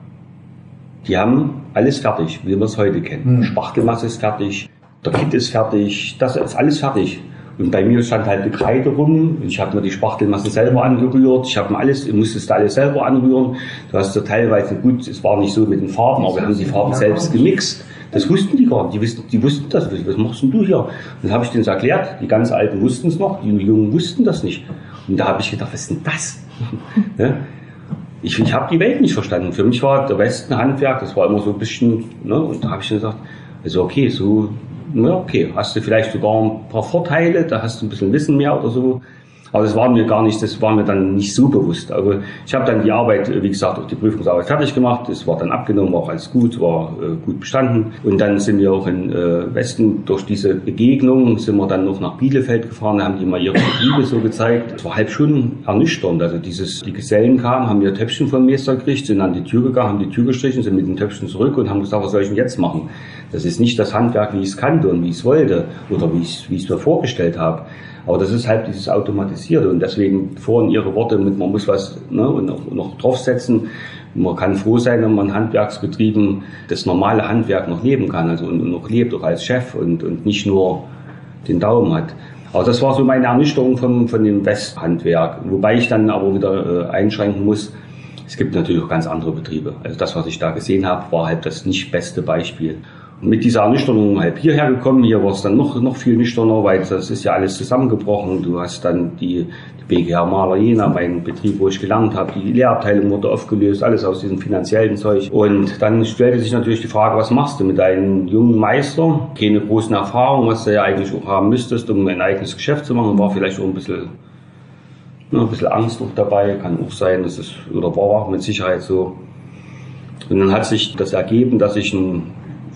Die haben alles fertig, wie wir es heute kennen. Hm. Spachtelmasse ist fertig, der Kit ist fertig, das ist alles fertig. Und bei mir stand halt eine Kreide rum. Ich habe mir die Spachtelmasse selber angerührt. Ich habe mir alles, ich musste es alles selber anrühren. Du hast ja teilweise, gut, es war nicht so mit den Farben, aber wir haben die Farben selbst gemixt. Das wussten die gar nicht. Die wussten, die wussten das. Was machst denn du hier? Und dann habe ich denen erklärt. Die ganz Alten wussten es noch, die Jungen wussten das nicht. Und da habe ich gedacht, was ist denn das? ich, ich habe die Welt nicht verstanden. Für mich war der Westen Handwerk, das war immer so ein bisschen, ne, und da habe ich gesagt, also okay, so, na okay, hast du vielleicht sogar ein paar Vorteile, da hast du ein bisschen Wissen mehr oder so, aber das war mir gar nicht, das war mir dann nicht so bewusst. Aber ich habe dann die Arbeit, wie gesagt, auch die Prüfungsarbeit fertig gemacht. Es war dann abgenommen, war auch alles gut, war äh, gut bestanden. Und dann sind wir auch in äh, Westen durch diese Begegnung sind wir dann noch nach Bielefeld gefahren, haben die mal ihre Betriebe so gezeigt. Es war halb schon ernüchternd. Also dieses, die Gesellen kamen, haben ihr Töpfchen vom Meister gekriegt, sind an die Tür gegangen, haben die Tür gestrichen, sind mit dem Töpfchen zurück und haben gesagt, was soll ich denn jetzt machen? Das ist nicht das Handwerk, wie ich es kannte und wie ich es wollte oder wie ich es mir vorgestellt habe. Aber das ist halt dieses Automatisierte und deswegen vorhin Ihre Worte mit, man muss was ne, und noch, noch draufsetzen. Man kann froh sein, wenn man Handwerksbetrieben das normale Handwerk noch leben kann, also und, und noch lebt, auch als Chef und, und nicht nur den Daumen hat. Aber das war so meine Ernüchterung von, von dem Westhandwerk. Wobei ich dann aber wieder äh, einschränken muss, es gibt natürlich auch ganz andere Betriebe. Also das, was ich da gesehen habe, war halt das nicht beste Beispiel. Mit dieser Ernüchterung halb hierher gekommen. Hier war es dann noch, noch viel nüchterner, weil das ist ja alles zusammengebrochen. Du hast dann die, die BGH Maler Jena, mein Betrieb, wo ich gelernt habe. Die Lehrabteilung wurde aufgelöst, alles aus diesem finanziellen Zeug. Und dann stellte sich natürlich die Frage, was machst du mit deinem jungen Meister? Keine großen Erfahrungen, was du ja eigentlich auch haben müsstest, um ein eigenes Geschäft zu machen. War vielleicht auch ein bisschen, ne, ein bisschen Angst auch dabei. Kann auch sein, dass es, oder war auch mit Sicherheit so. Und dann hat sich das ergeben, dass ich ein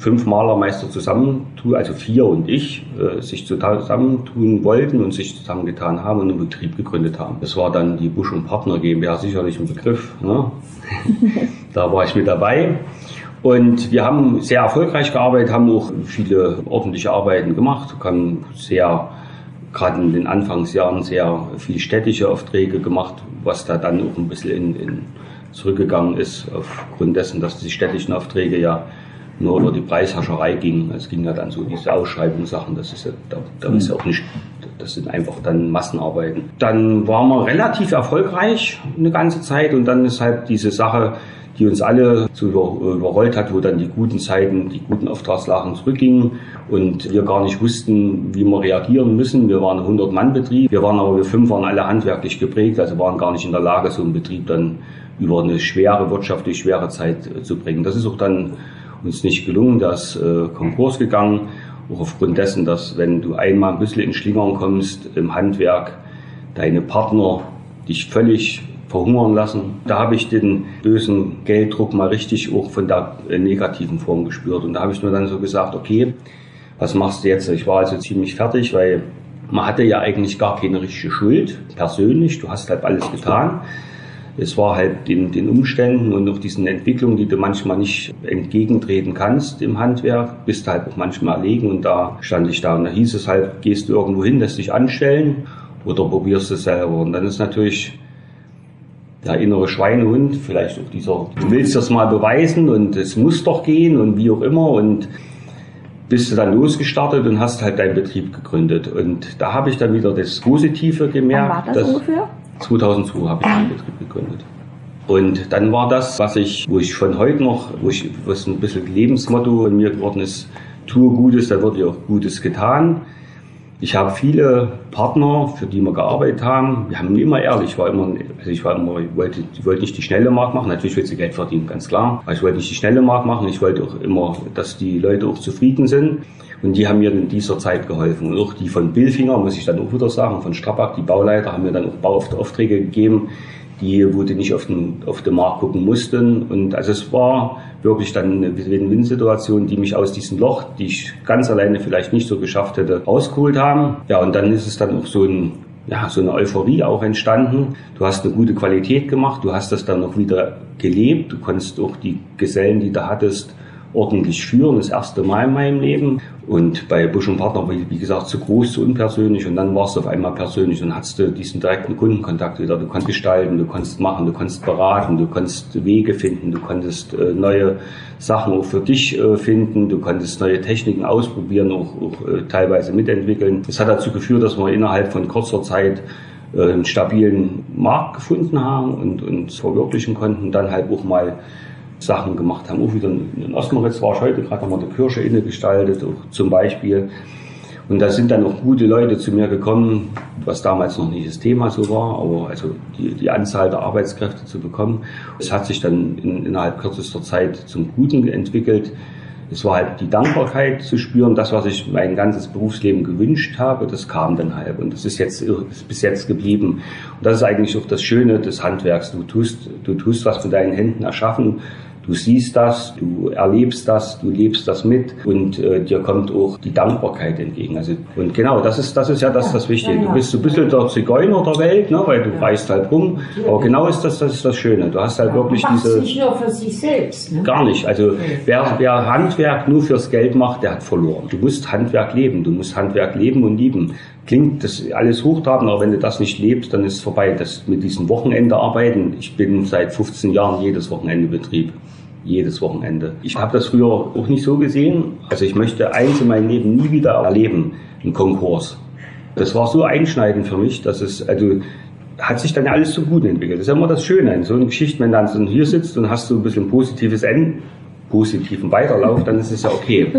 fünf Malermeister zusammentun, also vier und ich, äh, sich zusammentun wollten und sich zusammengetan haben und einen Betrieb gegründet haben. Das war dann die Busch und Partner GmbH, sicherlich ein Begriff. Ne? da war ich mit dabei. Und wir haben sehr erfolgreich gearbeitet, haben auch viele ordentliche Arbeiten gemacht, haben sehr, gerade in den Anfangsjahren, sehr viele städtische Aufträge gemacht, was da dann auch ein bisschen in, in zurückgegangen ist, aufgrund dessen, dass die städtischen Aufträge ja nur über die Preisherrscherei ging. Es ging ja dann so diese Ausschreibungssachen, das ist ja, da, da ist ja auch nicht, Das sind einfach dann Massenarbeiten. Dann waren wir relativ erfolgreich eine ganze Zeit und dann ist halt diese Sache, die uns alle so über, überrollt hat, wo dann die guten Zeiten, die guten Auftragslagen zurückgingen und wir gar nicht wussten, wie wir reagieren müssen. Wir waren ein 100-Mann-Betrieb, wir waren aber, wir fünf waren alle handwerklich geprägt, also waren gar nicht in der Lage, so einen Betrieb dann über eine schwere, wirtschaftlich schwere Zeit äh, zu bringen. Das ist auch dann uns nicht gelungen, da ist äh, Konkurs gegangen, auch aufgrund dessen, dass wenn du einmal ein bisschen in Schlingern kommst im Handwerk, deine Partner dich völlig verhungern lassen. Da habe ich den bösen Gelddruck mal richtig auch von der äh, negativen Form gespürt. Und da habe ich mir dann so gesagt, okay, was machst du jetzt? Ich war also ziemlich fertig, weil man hatte ja eigentlich gar keine richtige Schuld, persönlich. Du hast halt alles getan. Es war halt den, den Umständen und auch diesen Entwicklungen, die du manchmal nicht entgegentreten kannst im Handwerk, bist du halt auch manchmal erlegen und da stand ich da und da hieß es halt, gehst du irgendwo hin, lässt dich anstellen oder probierst es selber. Und dann ist natürlich der innere Schweinehund, vielleicht auch dieser, du willst das mal beweisen und es muss doch gehen und wie auch immer und bist du dann losgestartet und hast halt deinen Betrieb gegründet. Und da habe ich dann wieder das Positive gemerkt. Wann war das ungefähr? 2002 habe ich meinen Betrieb gegründet. Und dann war das, was ich, wo ich von heute noch, wo ich, was ein bisschen Lebensmotto in mir geworden ist, tue Gutes, da wird dir auch Gutes getan. Ich habe viele Partner, für die wir gearbeitet haben. Wir haben immer ehrlich, ich war immer, also ich war immer, ich wollte, ich wollte nicht die schnelle Markt machen. Natürlich willst du Geld verdienen, ganz klar. Aber ich wollte nicht die schnelle Markt machen. Ich wollte auch immer, dass die Leute auch zufrieden sind. Und die haben mir in dieser Zeit geholfen. Und auch die von Billfinger, muss ich dann auch wieder sagen, von Strabag, die Bauleiter, haben mir dann auch Bauaufträge gegeben, die, wo die nicht auf den, auf den Markt gucken mussten. Und also es war wirklich dann eine Win-Win-Situation, die mich aus diesem Loch, die ich ganz alleine vielleicht nicht so geschafft hätte, rausgeholt haben. Ja, und dann ist es dann auch so ein ja, so eine Euphorie auch entstanden. Du hast eine gute Qualität gemacht, du hast das dann noch wieder gelebt, du konntest auch die Gesellen, die du hattest, ordentlich führen, das erste Mal in meinem Leben. Und bei Busch und Partner war ich, wie gesagt, zu groß, zu unpersönlich und dann warst du auf einmal persönlich und hattest du diesen direkten Kundenkontakt wieder. Du konntest gestalten, du konntest machen, du konntest beraten, du konntest Wege finden, du konntest äh, neue Sachen auch für dich äh, finden, du konntest neue Techniken ausprobieren, auch, auch äh, teilweise mitentwickeln. Das hat dazu geführt, dass wir innerhalb von kurzer Zeit einen stabilen Markt gefunden haben und uns verwirklichen konnten, dann halt auch mal Sachen gemacht haben. Auch wieder in Osmeritz war ich heute gerade nochmal eine Kirche inne gestaltet, zum Beispiel. Und da sind dann auch gute Leute zu mir gekommen, was damals noch nicht das Thema so war, aber also die, die Anzahl der Arbeitskräfte zu bekommen. Es hat sich dann in, innerhalb kürzester Zeit zum Guten entwickelt. Es war halt die Dankbarkeit zu spüren, das, was ich mein ganzes Berufsleben gewünscht habe, das kam dann halt. Und das ist jetzt ist bis jetzt geblieben. Und das ist eigentlich auch das Schöne des Handwerks. Du tust, du tust was mit deinen Händen erschaffen Du siehst das, du erlebst das, du lebst das mit und äh, dir kommt auch die Dankbarkeit entgegen. Also, und genau, das ist, das ist ja das, das Wichtige. Du bist so ein bisschen der Zigeuner der Welt, ne, weil du reist halt rum. Aber genau ist das, das ist das Schöne. Du hast halt wirklich diese. nicht nur für sich selbst. Ne? Gar nicht. Also wer, wer Handwerk nur fürs Geld macht, der hat verloren. Du musst Handwerk leben. Du musst Handwerk leben und lieben. Klingt das alles hochtrabend, aber wenn du das nicht lebst, dann ist es vorbei. Das mit diesem Wochenende arbeiten. Ich bin seit 15 Jahren jedes Wochenende Betrieb jedes Wochenende. Ich habe das früher auch nicht so gesehen. Also ich möchte eins in meinem Leben nie wieder erleben, einen Konkurs. Das war so einschneidend für mich, dass es, also hat sich dann alles so gut entwickelt. Das ist immer das Schöne in so einer Geschichte, wenn du dann hier sitzt und hast so ein bisschen positives Ende, positiven Weiterlauf, dann ist es ja okay.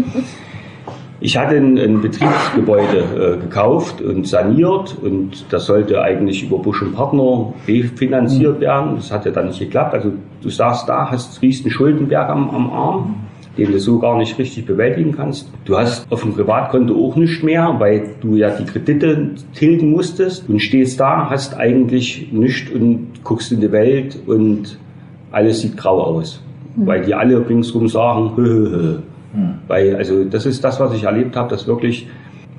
Ich hatte ein, ein Betriebsgebäude äh, gekauft und saniert und das sollte eigentlich über Busch und Partner refinanziert mhm. werden. Das hat ja dann nicht geklappt. Also du saßt da, hast riesen Schuldenberg am, am Arm, den du so gar nicht richtig bewältigen kannst. Du hast auf dem Privatkonto auch nichts mehr, weil du ja die Kredite tilgen musstest und stehst da, hast eigentlich nichts und guckst in die Welt und alles sieht grau aus. Mhm. Weil die alle ringsrum sagen, hö, hö, hö. Hm. Weil, also das ist das, was ich erlebt habe, dass wirklich,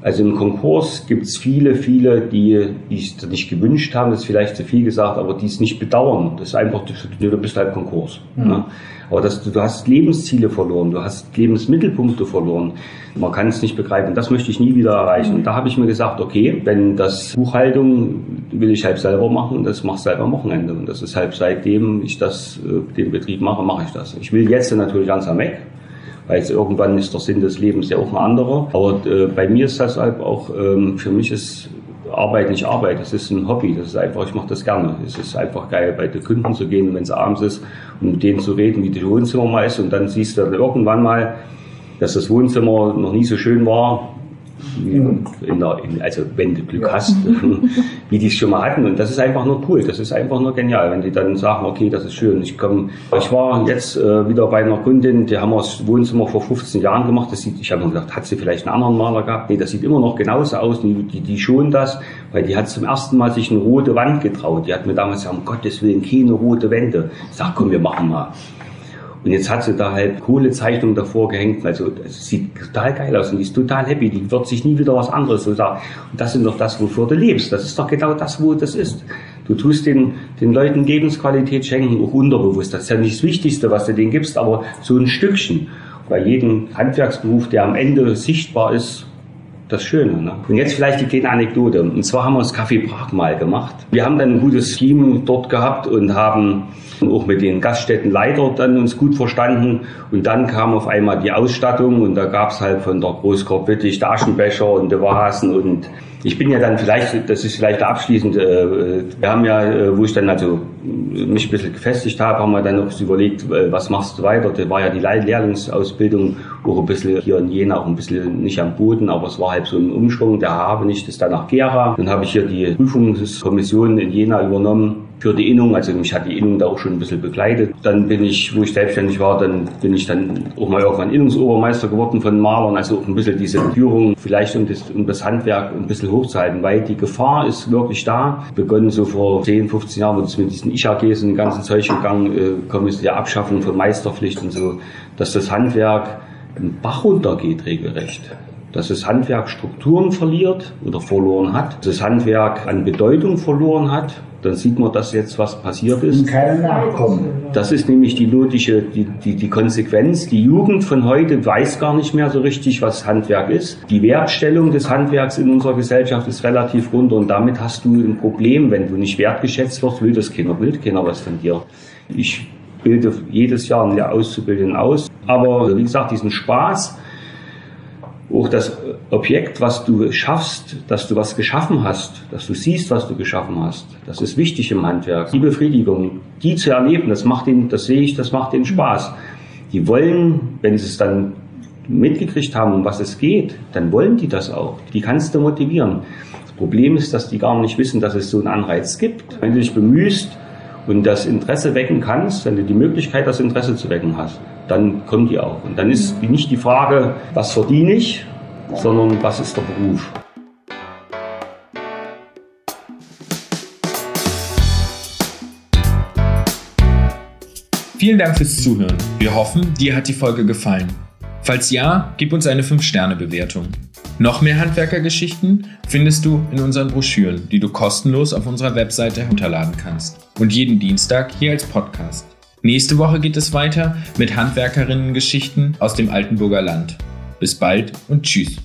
also im Konkurs gibt es viele, viele, die, die es nicht gewünscht haben, das ist vielleicht zu viel gesagt, aber die es nicht bedauern. Das ist einfach, du bist halt Konkurs. Mhm. Ne? Aber das, du hast Lebensziele verloren, du hast Lebensmittelpunkte verloren. Man kann es nicht begreifen. Das möchte ich nie wieder erreichen. Und da habe ich mir gesagt, okay, wenn das Buchhaltung will ich halt selber machen, das mache ich selber am Wochenende. Und das ist halt seitdem ich das, äh, den Betrieb mache, mache ich das. Ich will jetzt natürlich langsam weg weil irgendwann ist der Sinn des Lebens ja auch ein anderer. Aber äh, bei mir ist das halt auch, ähm, für mich ist Arbeit nicht Arbeit, das ist ein Hobby, das ist einfach, ich mache das gerne. Es ist einfach geil, bei den Kunden zu gehen, wenn es abends ist und mit denen zu reden, wie das Wohnzimmer mal ist und dann siehst du dann irgendwann mal, dass das Wohnzimmer noch nie so schön war also wenn du Glück hast, wie die es schon mal hatten. Und das ist einfach nur cool, das ist einfach nur genial, wenn die dann sagen, okay, das ist schön. Ich komm, ich war jetzt äh, wieder bei einer Kundin, die haben wir das Wohnzimmer vor 15 Jahren gemacht. Das sieht, ich habe mir gedacht, hat sie vielleicht einen anderen Maler gehabt? Nee, das sieht immer noch genauso aus. Die, die, die schon das, weil die hat zum ersten Mal sich eine rote Wand getraut. Die hat mir damals gesagt, um Gottes Willen, keine rote Wände. Ich sag, komm, wir machen mal. Und jetzt hat sie da halt coole Zeichnungen davor gehängt. Also es sieht total geil aus und die ist total happy. Die wird sich nie wieder was anderes so sagen. Und das ist doch das, wofür du lebst. Das ist doch genau das, wo das ist. Du tust den, den Leuten Lebensqualität schenken, auch unterbewusst. Das ist ja nicht das Wichtigste, was du denen gibst, aber so ein Stückchen. Bei jedem Handwerksberuf, der am Ende sichtbar ist, das Schöne. Ne? Und jetzt vielleicht die kleine Anekdote. Und zwar haben wir das Café Prag mal gemacht. Wir haben dann ein gutes Team dort gehabt und haben auch mit den Gaststättenleiter dann uns gut verstanden. Und dann kam auf einmal die Ausstattung und da gab es halt von der Großkorb Wittig der Aschenbecher und die Vasen und ich bin ja dann vielleicht, das ist vielleicht abschließend, äh, wir haben ja, äh, wo ich dann also mich ein bisschen gefestigt habe, haben wir dann noch überlegt, äh, was machst du weiter? Das war ja die Lehrlingsausbildung auch ein bisschen hier in Jena, auch ein bisschen nicht am Boden, aber es war halt so ein Umschwung. Der habe nicht, ist dann nach Gera. Dann habe ich hier die Prüfungskommission in Jena übernommen für die Innung. Also mich hat die Innung da auch schon ein bisschen begleitet. Dann bin ich, wo ich selbstständig war, dann bin ich dann auch mal irgendwann Innungsobermeister geworden von Malern. Also auch ein bisschen diese Führung, vielleicht um das, um das Handwerk ein bisschen hochzuhalten, weil die Gefahr ist wirklich da. Begonnen so vor 10, 15 Jahren, wo es mit diesen Ich-AGs und den ganzen Zeug gegangen, äh, es der Abschaffung von Meisterpflicht und so, dass das Handwerk einen Bach runtergeht regelrecht dass das Handwerk Strukturen verliert oder verloren hat, dass das Handwerk an Bedeutung verloren hat, dann sieht man, dass jetzt was passiert ist. Und keine Nachkommen. Das ist nämlich die logische, die, die, die Konsequenz. Die Jugend von heute weiß gar nicht mehr so richtig, was Handwerk ist. Die Wertstellung des Handwerks in unserer Gesellschaft ist relativ runter und damit hast du ein Problem, wenn du nicht wertgeschätzt wirst, will das keiner, will keiner was von dir. Ich bilde jedes Jahr einen Auszubildenden aus, aber wie gesagt, diesen Spaß, auch das Objekt, was du schaffst, dass du was geschaffen hast, dass du siehst, was du geschaffen hast, das ist wichtig im Handwerk. Die Befriedigung, die zu erleben, das macht ihnen, das sehe ich, das macht ihnen Spaß. Die wollen, wenn sie es dann mitgekriegt haben, um was es geht, dann wollen die das auch. Die kannst du motivieren. Das Problem ist, dass die gar nicht wissen, dass es so einen Anreiz gibt. Wenn du dich bemühst und das Interesse wecken kannst, wenn du die Möglichkeit, das Interesse zu wecken hast, dann kommen die auch. Und dann ist nicht die Frage, was verdiene ich, sondern was ist der Beruf. Vielen Dank fürs Zuhören. Wir hoffen, dir hat die Folge gefallen. Falls ja, gib uns eine 5-Sterne-Bewertung. Noch mehr Handwerkergeschichten findest du in unseren Broschüren, die du kostenlos auf unserer Webseite herunterladen kannst. Und jeden Dienstag hier als Podcast. Nächste Woche geht es weiter mit Handwerkerinnen-Geschichten aus dem Altenburger Land. Bis bald und tschüss.